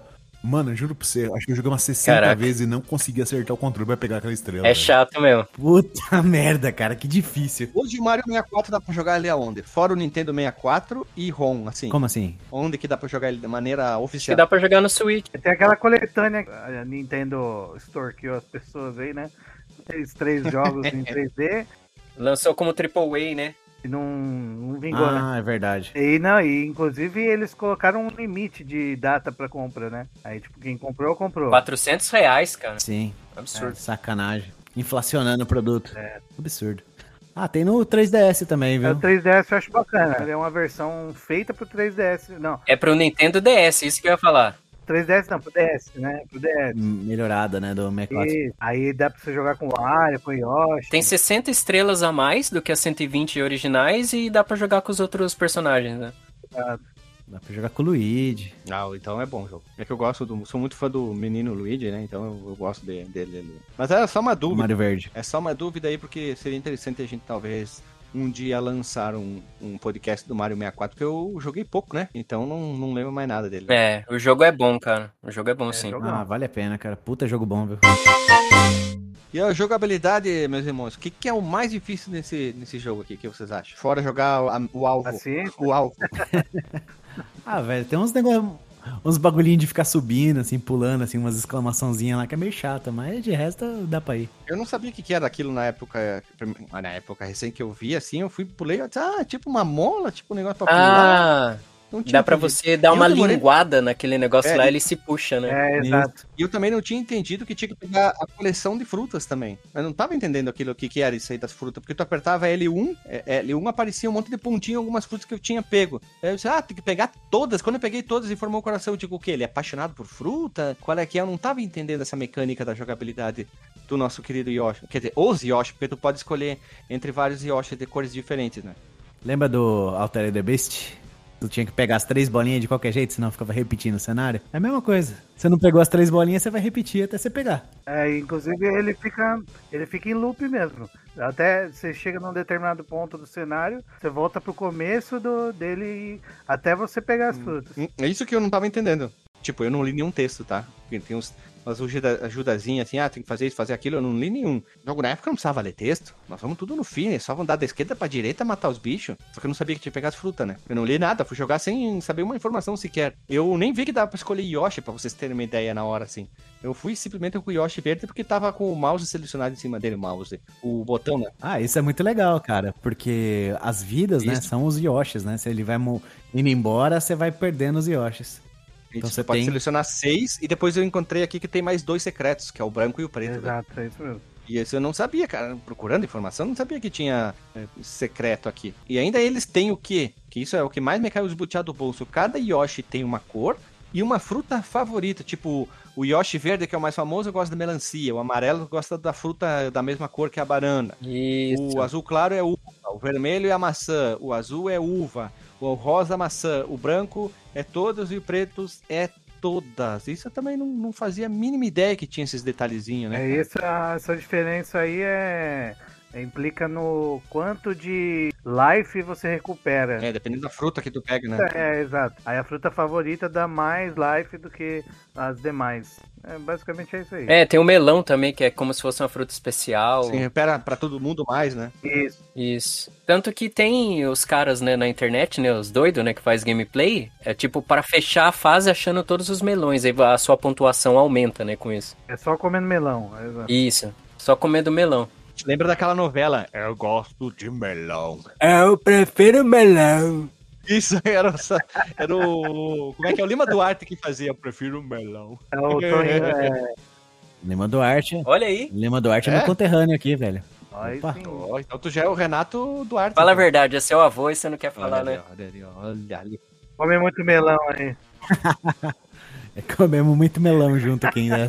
Mano, eu juro pra você, acho que eu joguei umas 60 Caraca. vezes e não consegui acertar o controle pra pegar aquela estrela. É velho. chato mesmo. Puta merda, cara, que difícil. Hoje o Mario 64 dá pra jogar ele aonde? Fora o Nintendo 64 e ROM, assim. Como assim? Onde que dá pra jogar ele de maneira Acho que oficial? dá pra jogar no Switch. Tem aquela coletânea, a Nintendo extorquiu as pessoas aí, né? Fez três jogos em 3D Lançou como AAA, né? E não, não vingou, né? Ah, é verdade. E não, e inclusive eles colocaram um limite de data pra compra, né? Aí, tipo, quem comprou, comprou. 400 reais, cara. Sim, Absurdo. sacanagem. Inflacionando o produto. É. Absurdo. Ah, tem no 3DS também, É, viu? O 3DS eu acho bacana. É uma versão feita pro 3DS. Não, É pro Nintendo DS, isso que eu ia falar. 3DS não, pro DS, né? Pro DS. Melhorada, né, do 64. E aí dá pra você jogar com o Mario, com o Yoshi. Tem 60 estrelas a mais do que as 120 originais e dá pra jogar com os outros personagens, né? Dá pra jogar com o Luigi. Ah, então é bom o jogo. É que eu gosto do. Sou muito fã do menino Luigi, né? Então eu, eu gosto de- dele ali. Mas é só uma dúvida. Mario Verde. É só uma dúvida aí, porque seria interessante a gente talvez um dia lançar um, um podcast do Mario 64, porque eu joguei pouco, né? Então não, não lembro mais nada dele. É, o jogo é bom, cara. O jogo é bom, sim. jogo- Ah, vale a pena, cara. Puta jogo bom, viu? E a jogabilidade, meus irmãos, o que, que é o mais difícil nesse, nesse jogo aqui, que vocês acham? Fora jogar o, a- o alvo. Assim, O alvo. Ah, velho, tem uns negócios. Uns bagulhinhos de ficar subindo, assim, pulando, assim, umas exclamaçãozinhas lá que é meio chata, mas de resto dá pra ir. Eu não sabia o que, que era aquilo na época. Na época recém que eu vi, assim, eu fui pulei, eu disse, ah, tipo uma mola, tipo um negócio pra pular. Ah, Não tinha dá pra entendido. você dar Eu uma demorei- linguada naquele negócio É, lá, e- ele se puxa, né? é, exato. E eu também não tinha entendido que tinha que pegar a coleção de frutas também. Eu não tava entendendo aquilo, o que, que era isso aí das frutas, porque tu apertava L1, é, L1 aparecia um monte de pontinho, algumas frutas que eu tinha pego. Aí eu disse, ah, tem que pegar todas. Quando eu peguei todas e formou o coração, eu digo, o quê? Ele é apaixonado por fruta? Qual é que é? Eu não tava entendendo essa mecânica da jogabilidade do nosso querido Yoshi. Quer dizer, os Yoshi, porque tu pode escolher entre vários Yoshi de cores diferentes, né? Lembra do Altered the Beast? Tu tinha que pegar as três bolinhas de qualquer jeito, senão ficava repetindo o cenário. É a mesma coisa. Você não pegou as três bolinhas, você vai repetir até você pegar. É, inclusive ele fica, ele fica em loop mesmo. Até você chega num determinado ponto do cenário, você volta pro começo do, dele e- até você pegar as frutas. Hum, É isso que eu não tava entendendo. Tipo, eu não li nenhum texto, tá? Porque tem uns, umas ajuda, ajudazinhas assim, ah, tem que fazer isso, fazer aquilo, eu não li nenhum. Jogo na época não precisava ler texto. Nós vamos tudo no fim, é só andar da esquerda pra direita matar os bichos. Só que eu não sabia que tinha que pegar as frutas, né? Eu não li nada, fui jogar sem saber uma informação sequer. Eu nem vi que dava pra escolher Yoshi, pra vocês terem uma ideia na hora, assim. Eu fui simplesmente com o Yoshi verde porque tava com o mouse selecionado em cima dele, o mouse. O botão, né? Ah, isso é muito legal, cara, porque as vidas, né, Isso. são os Yoshis, né? Se ele vai indo embora, você vai perdendo os Yoshis. Então você pode tem- selecionar seis e depois eu encontrei aqui que tem mais dois secretos, que é o branco e o preto. né? Exato, é isso mesmo. E isso eu não sabia, cara. Procurando informação, não sabia que tinha é, secreto aqui. E ainda eles têm o quê? Que isso é o que mais me caiu os do bolso. Cada Yoshi tem uma cor e uma fruta favorita. Tipo, o Yoshi verde, que é o mais famoso, gosta da melancia. O amarelo gosta da fruta da mesma cor que a banana. Isso. O azul claro é uva. O vermelho é a maçã. O azul é uva. O rosa maçã. O branco é todos e o preto é todas. Isso eu também não, não fazia a mínima ideia que tinha esses detalhezinhos, né? É, essa, essa diferença aí é- implica no quanto de life você recupera. É, dependendo da fruta que tu pega, né? É, exato. Aí a fruta favorita dá mais life do que as demais. É, basicamente é isso aí. É, tem o melão também, que é como se fosse uma fruta especial. Sim, recupera pra todo mundo mais, né? Isso. Isso. Tanto que tem os caras, né, na internet, né, os doidos, né, que faz gameplay, é tipo para fechar a fase achando todos os melões, aí a sua pontuação aumenta, né, com isso. É só comendo melão. é, exato. Isso. Só comendo melão. Lembra daquela novela? Eu gosto de melão. Eu prefiro melão. Isso era, era o. Como é que é? O Lima Duarte que fazia. Eu prefiro melão. É o Toninho, é, Lima Duarte. Olha aí. Lima Duarte é, É? meu conterrâneo aqui, velho. Opa. então tu já é o Renato Duarte. Fala a então. verdade, é seu avô e você não quer Olha falar, ali, né? olha ali, olha ali. Come muito melão aí. É que comemos muito melão junto aqui em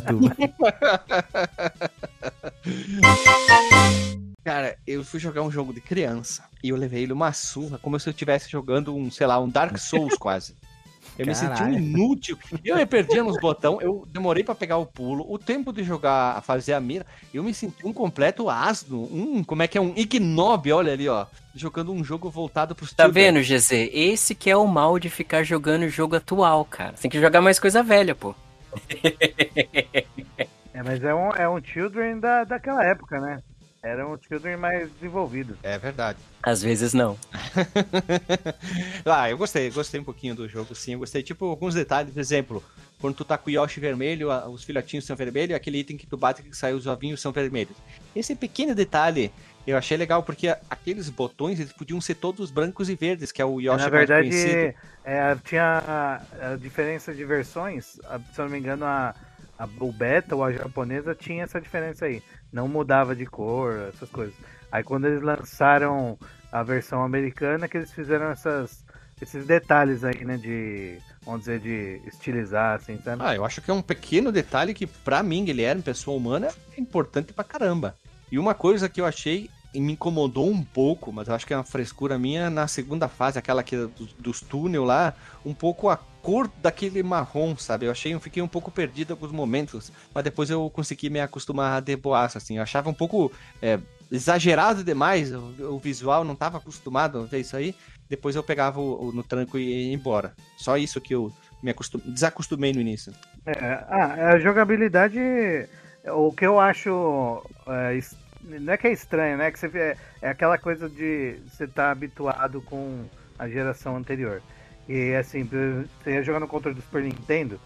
Dayatuba. eu fui jogar um jogo de criança e eu levei ele uma surra, como se eu estivesse jogando um, sei lá, um Dark Souls quase. Eu me senti um Caralho. inútil. Eu me perdia nos botões, eu demorei pra pegar o pulo, o tempo de jogar, fazer a mira, eu me senti um completo asno, um, como é que é, um ignob, olha ali, ó, jogando um jogo voltado pros Tá vendo, GZ? Esse que é o mal de ficar jogando jogo atual, cara. Você tem que jogar mais coisa velha, pô. É, mas é um, é um Children da, daquela época, né? Era um Children mais desenvolvido. É verdade. Às vezes não. ah, eu gostei, gostei um pouquinho do jogo, sim. Eu gostei, tipo, alguns detalhes, por exemplo, quando tu tá com o Yoshi vermelho, os filhotinhos são vermelhos, e aquele item que tu bate que sai os ovinhos são vermelhos. Esse pequeno detalhe eu achei legal, porque aqueles botões, eles podiam ser todos brancos e verdes, que é o Yoshi Na mais verdade, conhecido. é, tinha a, a diferença de versões, a- se eu não me engano, a, a- o beta ou a japonesa tinha essa diferença aí. Não mudava de cor, essas coisas. Aí quando eles lançaram a versão americana, que eles fizeram essas, esses detalhes aí, né? De, vamos dizer, de estilizar, assim, sabe? Ah, eu acho que é um pequeno detalhe que, pra mim, Guilherme, pessoa humana, é importante pra caramba. E uma coisa que eu achei e me incomodou um pouco, mas eu acho que é uma frescura minha na segunda fase, aquela que é dos, dos túnel lá, um pouco a cor daquele marrom, sabe? Eu achei, eu fiquei um pouco perdido alguns momentos, mas depois eu consegui me acostumar de boaça, assim. Eu achava um pouco é, exagerado demais, o, o visual não estava acostumado a ver isso aí. Depois eu pegava o, o- no tranco e ia embora. Só isso que eu me acostum... desacostumei no início. É, ah, a jogabilidade, o que eu acho. é, não é que é estranho, né? Que você, é aquela coisa de você estar habituado com a geração anterior. E assim, você ia jogar no controle do Super Nintendo,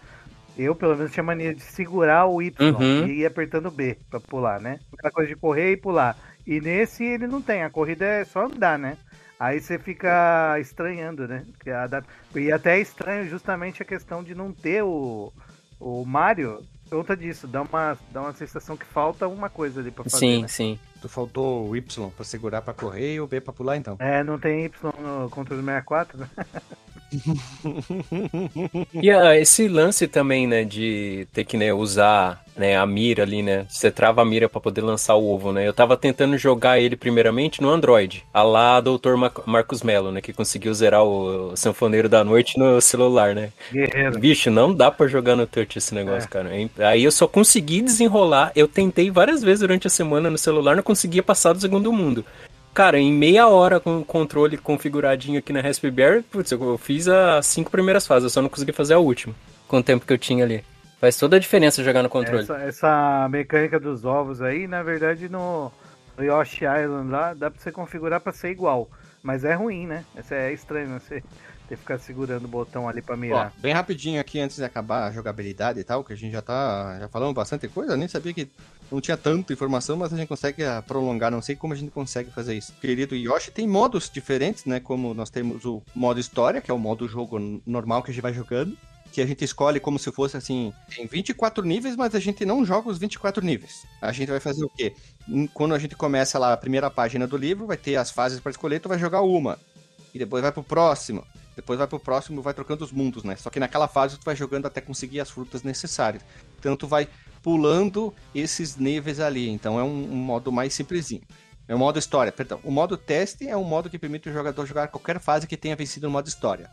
eu pelo menos tinha mania de segurar o Y Uhum. e ir apertando B pra pular, né? Aquela coisa de correr e pular. E nesse ele não tem, a corrida é só andar, né? Aí você fica estranhando, né? E até é estranho justamente a questão de não ter o, o Mario. por Conta disso, dá uma, dá uma sensação que falta uma coisa ali pra fazer. Sim, né? sim. Tu faltou o Y pra segurar pra correr e o B pra pular, então. É, não tem Y no controle 64, né? E ah, esse lance também, né, de ter que né, usar né, a mira ali, né? Você trava a mira pra poder lançar o ovo, né? Eu tava tentando jogar ele primeiramente no Android, a lá Dr. Ma- Marcos Mello, né? Que conseguiu zerar o Sanfoneiro da Noite no celular, né? Guerreiro. Bicho, não dá pra jogar no touch esse negócio, É. cara. Aí eu só consegui desenrolar. Eu tentei várias vezes durante a semana no celular, não conseguia passar do segundo mundo. Cara, em meia hora com o controle configuradinho aqui na Raspberry, putz, eu fiz as cinco primeiras fases, eu só não consegui fazer a última. Com o tempo que eu tinha ali. Faz toda a diferença jogar no controle. Essa, essa mecânica dos ovos aí, na verdade, no, no Yoshi Island lá, dá pra você configurar pra ser igual. Mas é ruim, né? Essa é estranho, né? Você ter que ficar segurando o botão ali pra Ó, mirar. bem rapidinho aqui antes de acabar a jogabilidade e tal, que a gente já tá já falamos bastante coisa, eu nem sabia que não tinha tanta informação, mas a gente consegue ah, prolongar, não sei como a gente consegue fazer isso. Querido Yoshi tem modos diferentes, né, como nós temos o modo história, que é o modo jogo normal que a gente vai jogando, que a gente escolhe como se fosse assim, tem 24 níveis, mas a gente não joga os 24 níveis. A gente vai fazer o quê? Quando a gente começa lá a primeira página do livro, vai ter as fases para escolher, tu vai jogar uma. E depois vai pro próximo. Depois vai pro próximo, vai trocando os mundos, né? Só que naquela fase tu vai jogando até conseguir as frutas necessárias. Então tu vai pulando esses níveis ali. Então é um, um modo mais simplesinho. É o modo história, perdão. O modo teste é um modo que permite o jogador jogar qualquer fase que tenha vencido no modo história.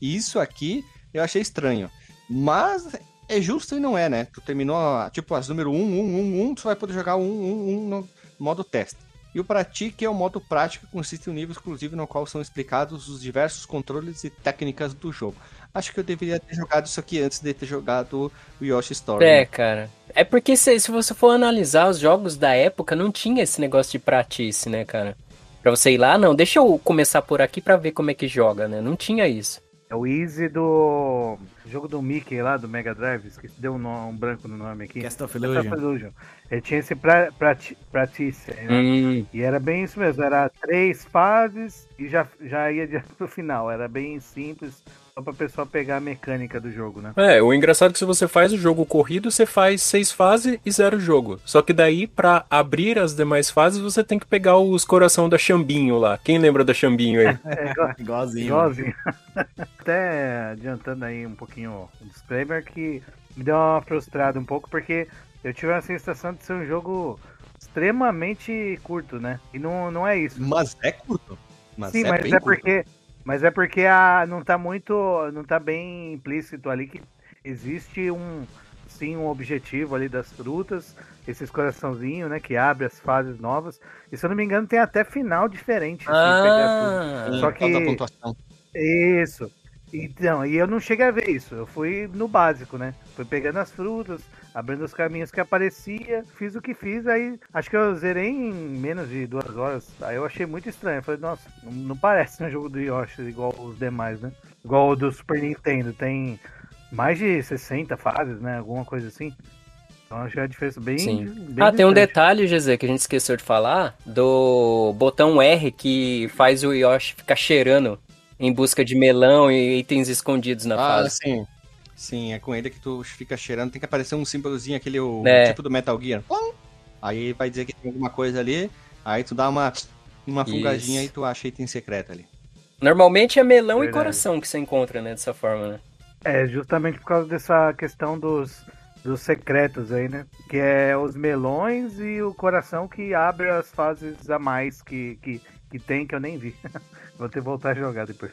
Isso aqui eu achei estranho. Mas é justo e não é, né? Tu terminou, tipo, as número 1, 1, 1, 1, tu vai poder jogar 1, 1, 1 no modo teste. E o Pratique é o modo prático que consiste em um nível exclusivo no qual são explicados os diversos controles e técnicas do jogo. Acho que eu deveria ter jogado isso aqui antes de ter jogado o Yoshi Story. É, né? cara. É porque se, se você for analisar os jogos da época, não tinha esse negócio de pratice, né, cara? Pra você ir lá, não, deixa eu começar por aqui pra ver como é que joga, né? Não tinha isso. É o Easy do jogo do Mickey lá, do Mega Drive, esqueci, deu um, nome- um branco no nome aqui. Cast of Cast of Illusion. Illusion. Ele tinha esse pra, prati, pratice né? Hum, E era bem isso mesmo, era três fases e já, já ia direto pro final. Era bem simples, só pra pessoa pegar a mecânica do jogo, né? É, o engraçado é que se você faz o jogo corrido, você faz seis fases e zero jogo. Só que daí, pra abrir as demais fases, você tem que pegar os coração da Chambinho lá. Quem lembra da Chambinho aí? É, igual- Igualzinho. igualzinho. Até adiantando aí um pouquinho o disclaimer que me deu uma frustrada um pouco porque eu tive a sensação de ser um jogo extremamente curto, né? E não, não é isso. Mas é curto. Mas Sim, é mas bem é curto. porque. Mas é porque a, não tá muito. Não tá bem implícito ali que existe um. Sim, um objetivo ali das frutas, esses coraçãozinhos, né? Que abre as fases novas. E se eu não me engano, tem até final diferente. assim. Ah, Só que- pontuação. Isso. Então, e eu não cheguei a ver isso. Eu fui no básico, né? Fui pegando as frutas, abrindo os caminhos que aparecia, fiz o que fiz, aí acho que eu zerei em menos de duas horas. Aí eu achei muito estranho. Eu falei, nossa, não, parece um jogo do Yoshi igual os demais, né? Igual o do Super Nintendo. Tem mais de 60 fases, né? Alguma coisa assim. Então acho que é uma diferença bem. Sim. bem Ah, tem um detalhe, GZ, que a gente esqueceu de falar, do botão R que faz o Yoshi ficar cheirando em busca de melão e itens escondidos na Ah, fase. sim. Sim, é com ele que tu fica cheirando. Tem que aparecer um símbolozinho, aquele o, É. tipo do Metal Gear. Aí vai dizer que tem alguma coisa ali. Aí tu dá uma, uma fungadinha Isso. e tu acha item secreto ali. Normalmente é melão e Verdade. coração que você encontra, né, dessa forma, né? É, justamente por causa dessa questão dos, dos secretos aí, né? Que é os melões e o coração que abre as fases a mais que, que, que tem, que eu nem vi. Vou ter que voltar a jogar depois.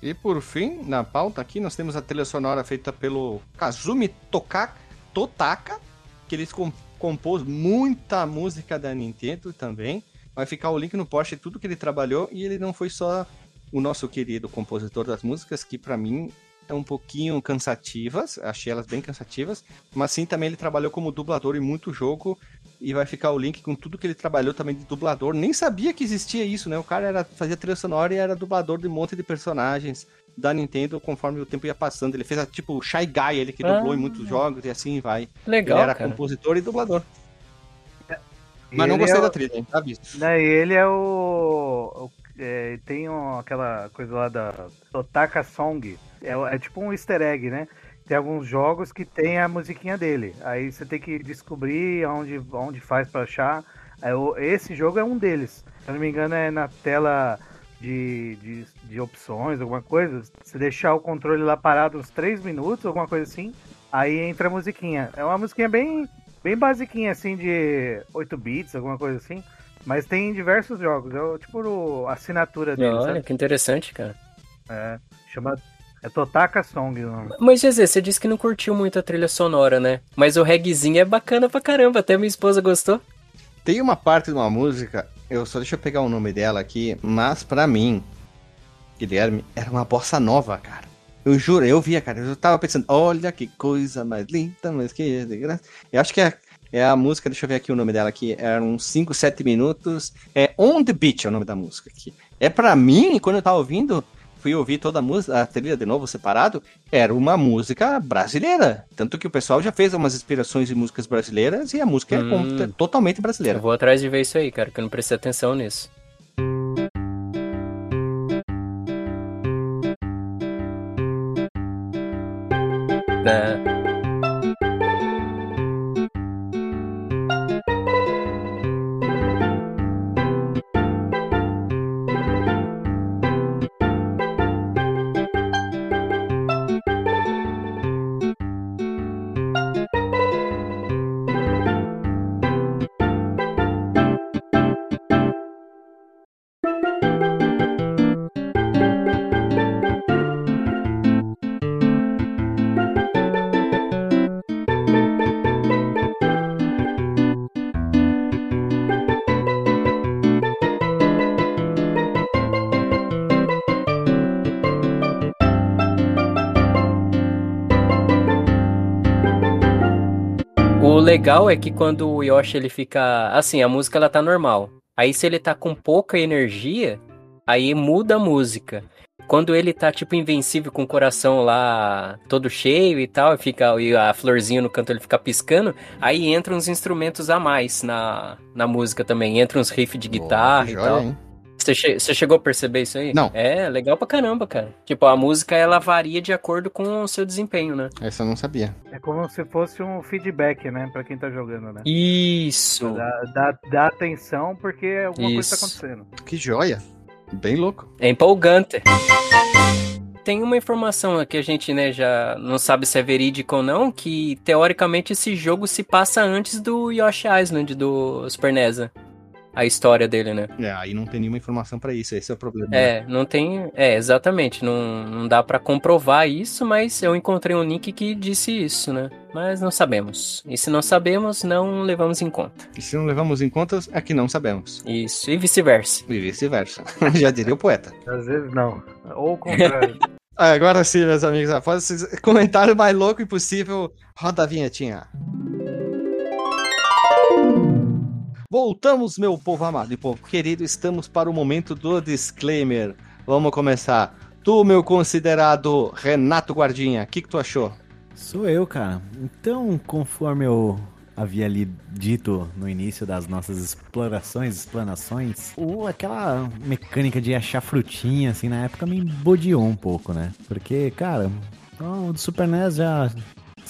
E por fim, na pauta aqui, nós temos a trilha sonora feita pelo Kazumi Tokaka, Totaka, que ele com- compôs muita música da Nintendo também. Vai ficar o link no post de tudo que ele trabalhou e ele não foi só o nosso querido compositor das músicas, que pra mim é um pouquinho cansativas, achei elas bem cansativas, mas sim também ele trabalhou como dublador em muito jogo e vai ficar o link com tudo que ele trabalhou também de dublador. Nem sabia que existia isso, né? O cara era, fazia trilha sonora e era dublador de um monte de personagens da Nintendo conforme o tempo ia passando. Ele fez a, tipo o Shy Guy, ele que dublou Ah. em muitos jogos e assim vai. Legal, ele era cara. compositor e dublador. Mas não ele gostei é da o- trilha, hein? Tá visto. Né, e ele é o. o- é, tem um- aquela coisa lá da Totaka Song. É, é tipo um easter egg, né? Tem alguns jogos que tem a musiquinha dele. Aí você tem que descobrir onde, onde faz pra achar. O- esse jogo é um deles. Se eu não me engano, é na tela de, de, de opções, alguma coisa. Se deixar o controle lá parado uns 3 minutos, alguma coisa assim, aí entra a musiquinha. É uma musiquinha bem, bem basiquinha, assim, de 8 bits, alguma coisa assim. Mas tem em diversos jogos. É o, tipo a assinatura dele, Olha, sabe? que interessante, cara. É, chama. É Totaka Song o nome. Mas, GZ, você disse que não curtiu muito a trilha sonora, né? Mas o reggaezinho é bacana pra caramba, até minha esposa gostou. Tem uma parte de uma música, eu só deixa eu pegar o nome dela aqui, mas pra mim, Guilherme, era uma bossa nova, cara. Eu juro, eu via, cara, eu tava pensando, olha que coisa mais linda, mas que graça. Eu acho que é, é a música, deixa eu ver aqui o nome dela aqui, era uns 5, 7 minutos. É On the Beach é o nome da música aqui. É pra mim, quando eu tava ouvindo, fui ouvir toda a música, a trilha de novo separado, era uma música brasileira. Tanto que o pessoal já fez umas inspirações de músicas brasileiras e a música é Hum. com- totalmente brasileira. Eu vou atrás de ver isso aí, cara, que eu não prestei atenção nisso. É. legal é que quando o Yoshi ele fica. Assim, a música ela tá normal. Aí se ele tá com pouca energia, aí muda a música. Quando ele tá, tipo, invencível com o coração lá todo cheio e tal, e fica e a florzinha no canto ele fica piscando, aí entram uns instrumentos a mais na, na música também. Entra uns riffs de guitarra Boa, e joia, tal. hein? Você, che- você chegou a perceber isso aí? Não. É, legal pra caramba, cara. Tipo, a música ela varia de acordo com o seu desempenho, né? Essa eu não sabia. É como se fosse um feedback, né? Pra quem tá jogando, né? Isso. Dá, dá, dá atenção porque alguma coisa Isso. tá acontecendo. Que joia. Bem louco. É empolgante. tem uma informação que a gente, né, já não sabe se é verídico ou não, que teoricamente esse jogo se passa antes do Yoshi Island do Super NES. A história dele, né? É, aí não tem nenhuma informação pra isso, esse é o problema. né? É, não tem. É, exatamente. Não, não dá pra comprovar isso, mas eu encontrei um link que disse isso, né? Mas não sabemos. E se não sabemos, não levamos em conta. E se não levamos em conta, é que não sabemos. Isso, e vice-versa. E vice-versa. Já diria o poeta. Às vezes não. Ou o contrário. Agora sim, meus amigos, após esse comentário mais louco impossível, roda a vinhetinha. Voltamos, meu povo amado e povo querido, estamos para o momento do disclaimer. Vamos começar. Tu, meu considerado Renato Guardinha, o que, que tu achou? Sou eu, cara. Então, conforme eu havia ali dito no início das nossas explorações, explanações, o, aquela mecânica de achar frutinha, assim, na época me bodeou um pouco, né? Porque, cara, o do Super NES já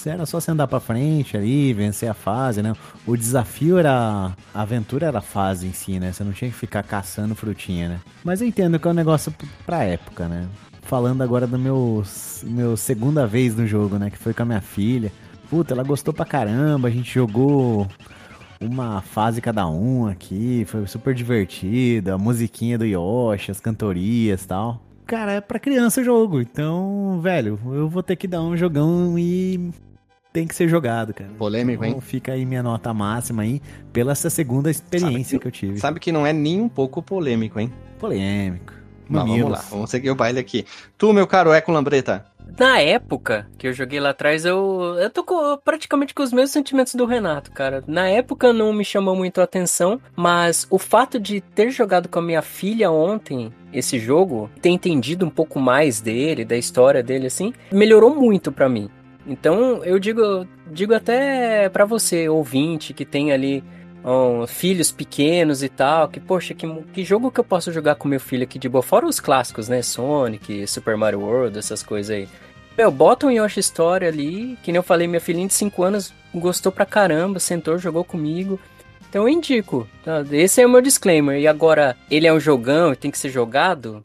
era só você andar pra frente ali, vencer a fase, né? O desafio era. A aventura era a fase em si, né? Você não tinha que ficar caçando frutinha, né? Mas eu entendo que é um negócio pra época, né? Falando agora do meu, meu segunda vez no jogo, né? Que foi com a minha filha. Puta, ela gostou pra caramba, a gente jogou uma fase cada um aqui, foi super divertido, a musiquinha do Yoshi, as cantorias tal. Cara, é pra criança o jogo, então, velho, eu vou ter que dar um jogão e tem que ser jogado, cara. Polêmico, hein? Então fica aí minha nota máxima aí pela essa segunda experiência que eu tive. Sabe que não é nem um pouco polêmico, hein? Polêmico. Vamos lá, vamos seguir o baile aqui. Tu, meu caro Eco Lambreta, Na época que eu joguei lá atrás, eu, eu tô com- praticamente com os mesmos sentimentos do Renato, cara. Na época não me chamou muito a atenção, mas o fato de ter jogado com a minha filha ontem esse jogo, ter entendido um pouco mais dele, da história dele, assim, melhorou muito pra mim. Então eu digo, digo até pra você, ouvinte, que tem ali ó, filhos pequenos e tal, que, poxa, que, que jogo que eu posso jogar com meu filho aqui de boa? Fora os clássicos, né? Sonic, Super Mario World, essas coisas aí. Meu, bota um Yoshi Story ali, que nem eu falei, minha filhinha de 5 anos gostou pra caramba, sentou, jogou comigo. Então eu indico. tá? Esse é o meu disclaimer. E agora, ele é um jogão e tem que ser jogado?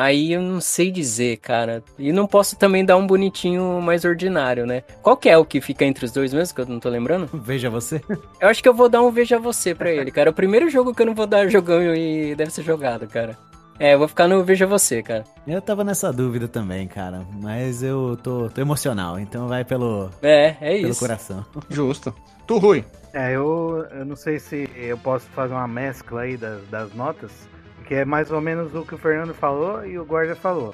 Aí eu não sei dizer, cara. E não posso também dar um bonitinho mais ordinário, né? Qual que é o que fica entre os dois mesmo, que eu não tô lembrando? Veja você. Eu acho que eu vou dar um Veja Você pra ele, cara. É o primeiro jogo que eu não vou dar jogão e deve ser jogado, cara. É, eu vou ficar no Veja Você, cara. Eu tava nessa dúvida também, cara. Mas eu tô, tô emocional, então vai pelo, É, é pelo isso. coração. justo. Tu, Rui. É, eu, eu não sei se eu posso fazer uma mescla aí das, das notas, que é mais ou menos o que o Fernando falou e o Guarda falou.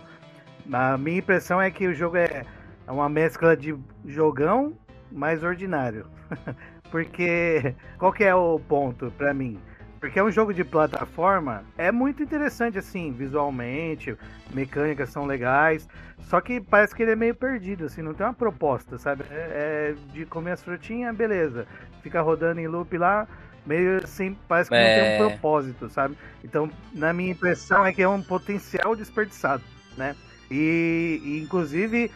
A minha impressão é que o jogo é é uma mescla de jogão mais ordinário. Porque qual que é o ponto pra mim? Porque é um jogo de plataforma, é muito interessante assim, visualmente, mecânicas são legais, só que parece que ele é meio perdido, assim, não tem uma proposta, sabe? É, é de comer as frutinhas, beleza. Fica rodando em loop lá, meio assim, parece que não tem É. um propósito, sabe? Então, na minha impressão é que é um potencial desperdiçado, né? E, e, inclusive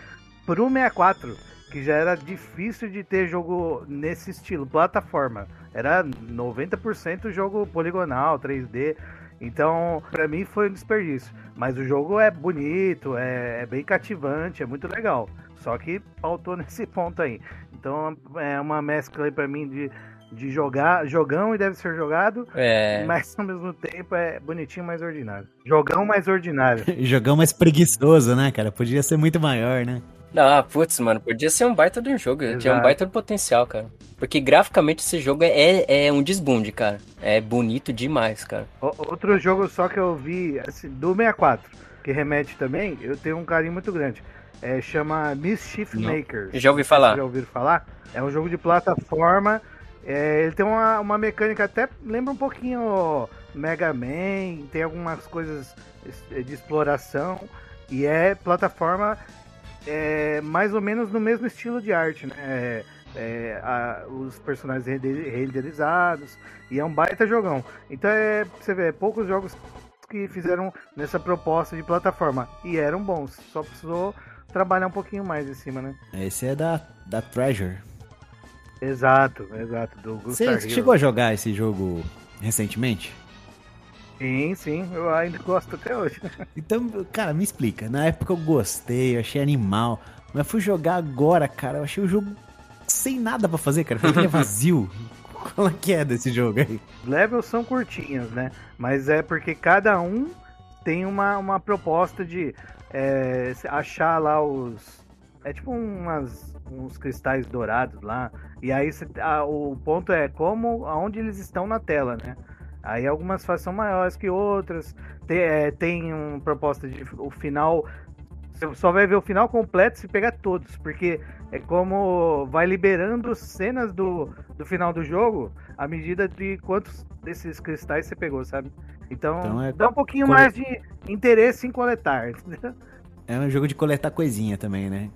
pro 64, que já era difícil de ter jogo nesse estilo, plataforma. Era 90% jogo poligonal, 3D. Então, pra mim foi um desperdício. Mas o jogo é bonito, é, é bem cativante, é muito legal. Só que faltou nesse ponto aí. Então é uma mescla aí pra mim de, de jogar, jogão e deve ser jogado, É. mas ao mesmo tempo é bonitinho, mais ordinário. Jogão mais ordinário. Jogão mais preguiçoso, né, cara? Podia ser muito maior, né? Ah, putz, mano, podia ser um baita de um jogo. Tinha um Exato. baita de potencial, cara. Porque graficamente esse jogo é, é um desbunde, cara. É bonito demais, cara. O- Outro jogo só que eu vi assim, do 64, que remete também, eu tenho um carinho muito grande. É, chama Mischief Não. Makers. Já ouvi falar. Já ouviram falar? É um jogo de plataforma. É, ele tem uma, uma mecânica até lembra um pouquinho Mega Man, tem algumas coisas es- de exploração e é plataforma é, mais ou menos no mesmo estilo de arte, né? É, é, a- os personagens rende- renderizados e é um baita jogão. Então é, você ver, poucos jogos que fizeram nessa proposta de plataforma e eram bons, só precisou trabalhar um pouquinho mais em cima, né? Esse é da, da Treasure. Exato, exato. Do Você Hero. chegou a jogar esse jogo recentemente? Sim, sim, eu ainda gosto até hoje. Então, cara, me explica. Na época eu gostei, eu achei animal. Mas fui jogar agora, cara. Eu achei o jogo sem nada pra fazer, cara. Ele é vazio. Qual é que é desse jogo aí? Levels são curtinhos, né? Mas é porque cada um tem uma, uma proposta de é, achar lá os. É tipo umas, uns cristais dourados lá. E aí cê- a- o ponto é como aonde eles estão na tela, né? Aí algumas fases são maiores que outras. Tem, é, tem uma proposta de o final. Você só vai ver o final completo se pegar todos. Porque é como vai liberando cenas do, do final do jogo à medida de quantos desses cristais você pegou, sabe? Então, Então é dá um pouquinho mais de interesse em coletar. É um jogo de coletar coisinha também, né?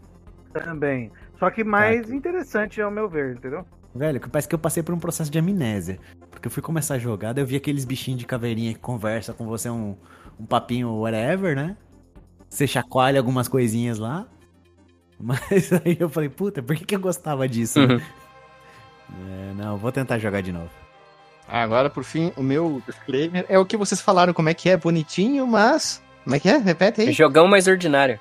Também. Só que mais interessante, ao meu ver, entendeu? Velho, que parece que eu passei por um processo de amnésia. Porque eu fui começar a jogar, daí eu vi aqueles bichinhos de caveirinha que conversa com você um, um papinho whatever, né? Você chacoalha algumas coisinhas lá. Mas aí eu falei, puta, por que, que eu gostava disso? Uhum. É, não, vou tentar jogar de novo. Agora, por fim, o meu disclaimer é o que vocês falaram, como é que é bonitinho, mas. Como é que é? Repete aí. Jogão mais ordinário.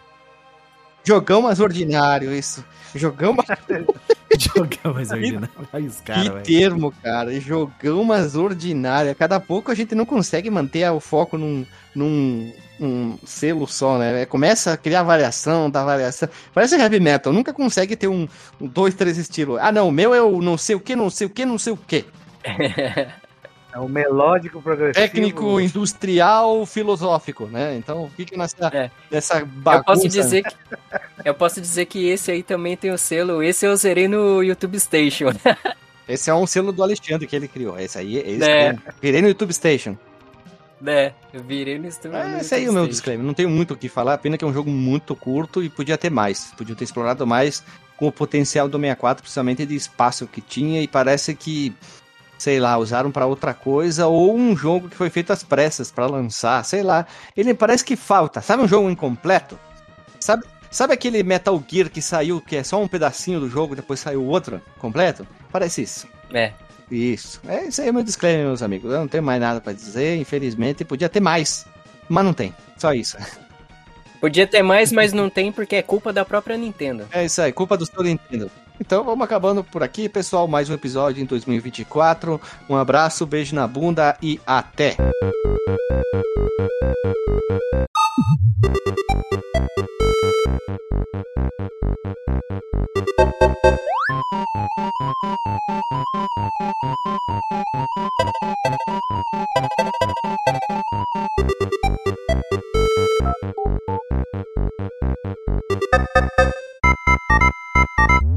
Jogão mais ordinário, isso. Jogão mais. Jogar mais ordinário. Olha os caras, que termo, cara. Jogão mais ordinário. Cada pouco a gente não consegue manter o foco num, num um selo só, né? Começa a criar variação da variação. Parece heavy metal. Nunca consegue ter um, um dois, três estilos. Ah, não. O meu é o não sei o que, não sei o que, não sei o que. É o melódico progressivo. Técnico, industrial, filosófico, né? Então fica nessa, É. nessa bagunça. Eu posso dizer que eu posso dizer que esse aí também tem o selo. Esse eu zerei no YouTube Station. Esse é um selo do Alexandre que ele criou. Esse aí, esse É. é. Virei no YouTube Station. Eu virei no, no É, YouTube esse aí é o meu disclaimer. Não tenho muito o que falar, pena que é um jogo muito curto e podia ter mais. Podia ter explorado mais com o potencial do 64, principalmente de espaço que tinha, e parece que, sei lá, usaram pra outra coisa, ou um jogo que foi feito às pressas pra lançar, sei lá. Ele parece que falta. Sabe um jogo incompleto? Sabe, sabe aquele Metal Gear que saiu, que é só um pedacinho do jogo, depois saiu outro completo? Parece isso. É. Isso. É, isso aí é meu disclaimer, meus amigos. Eu não tenho mais nada pra dizer, infelizmente. Podia ter mais, mas não tem. Só isso. Podia ter mais, mas não tem porque é culpa da própria Nintendo. É isso aí, culpa do seu Nintendo. Então vamos acabando por aqui, pessoal. Mais um episódio em 2024. Um abraço, beijo na bunda e até!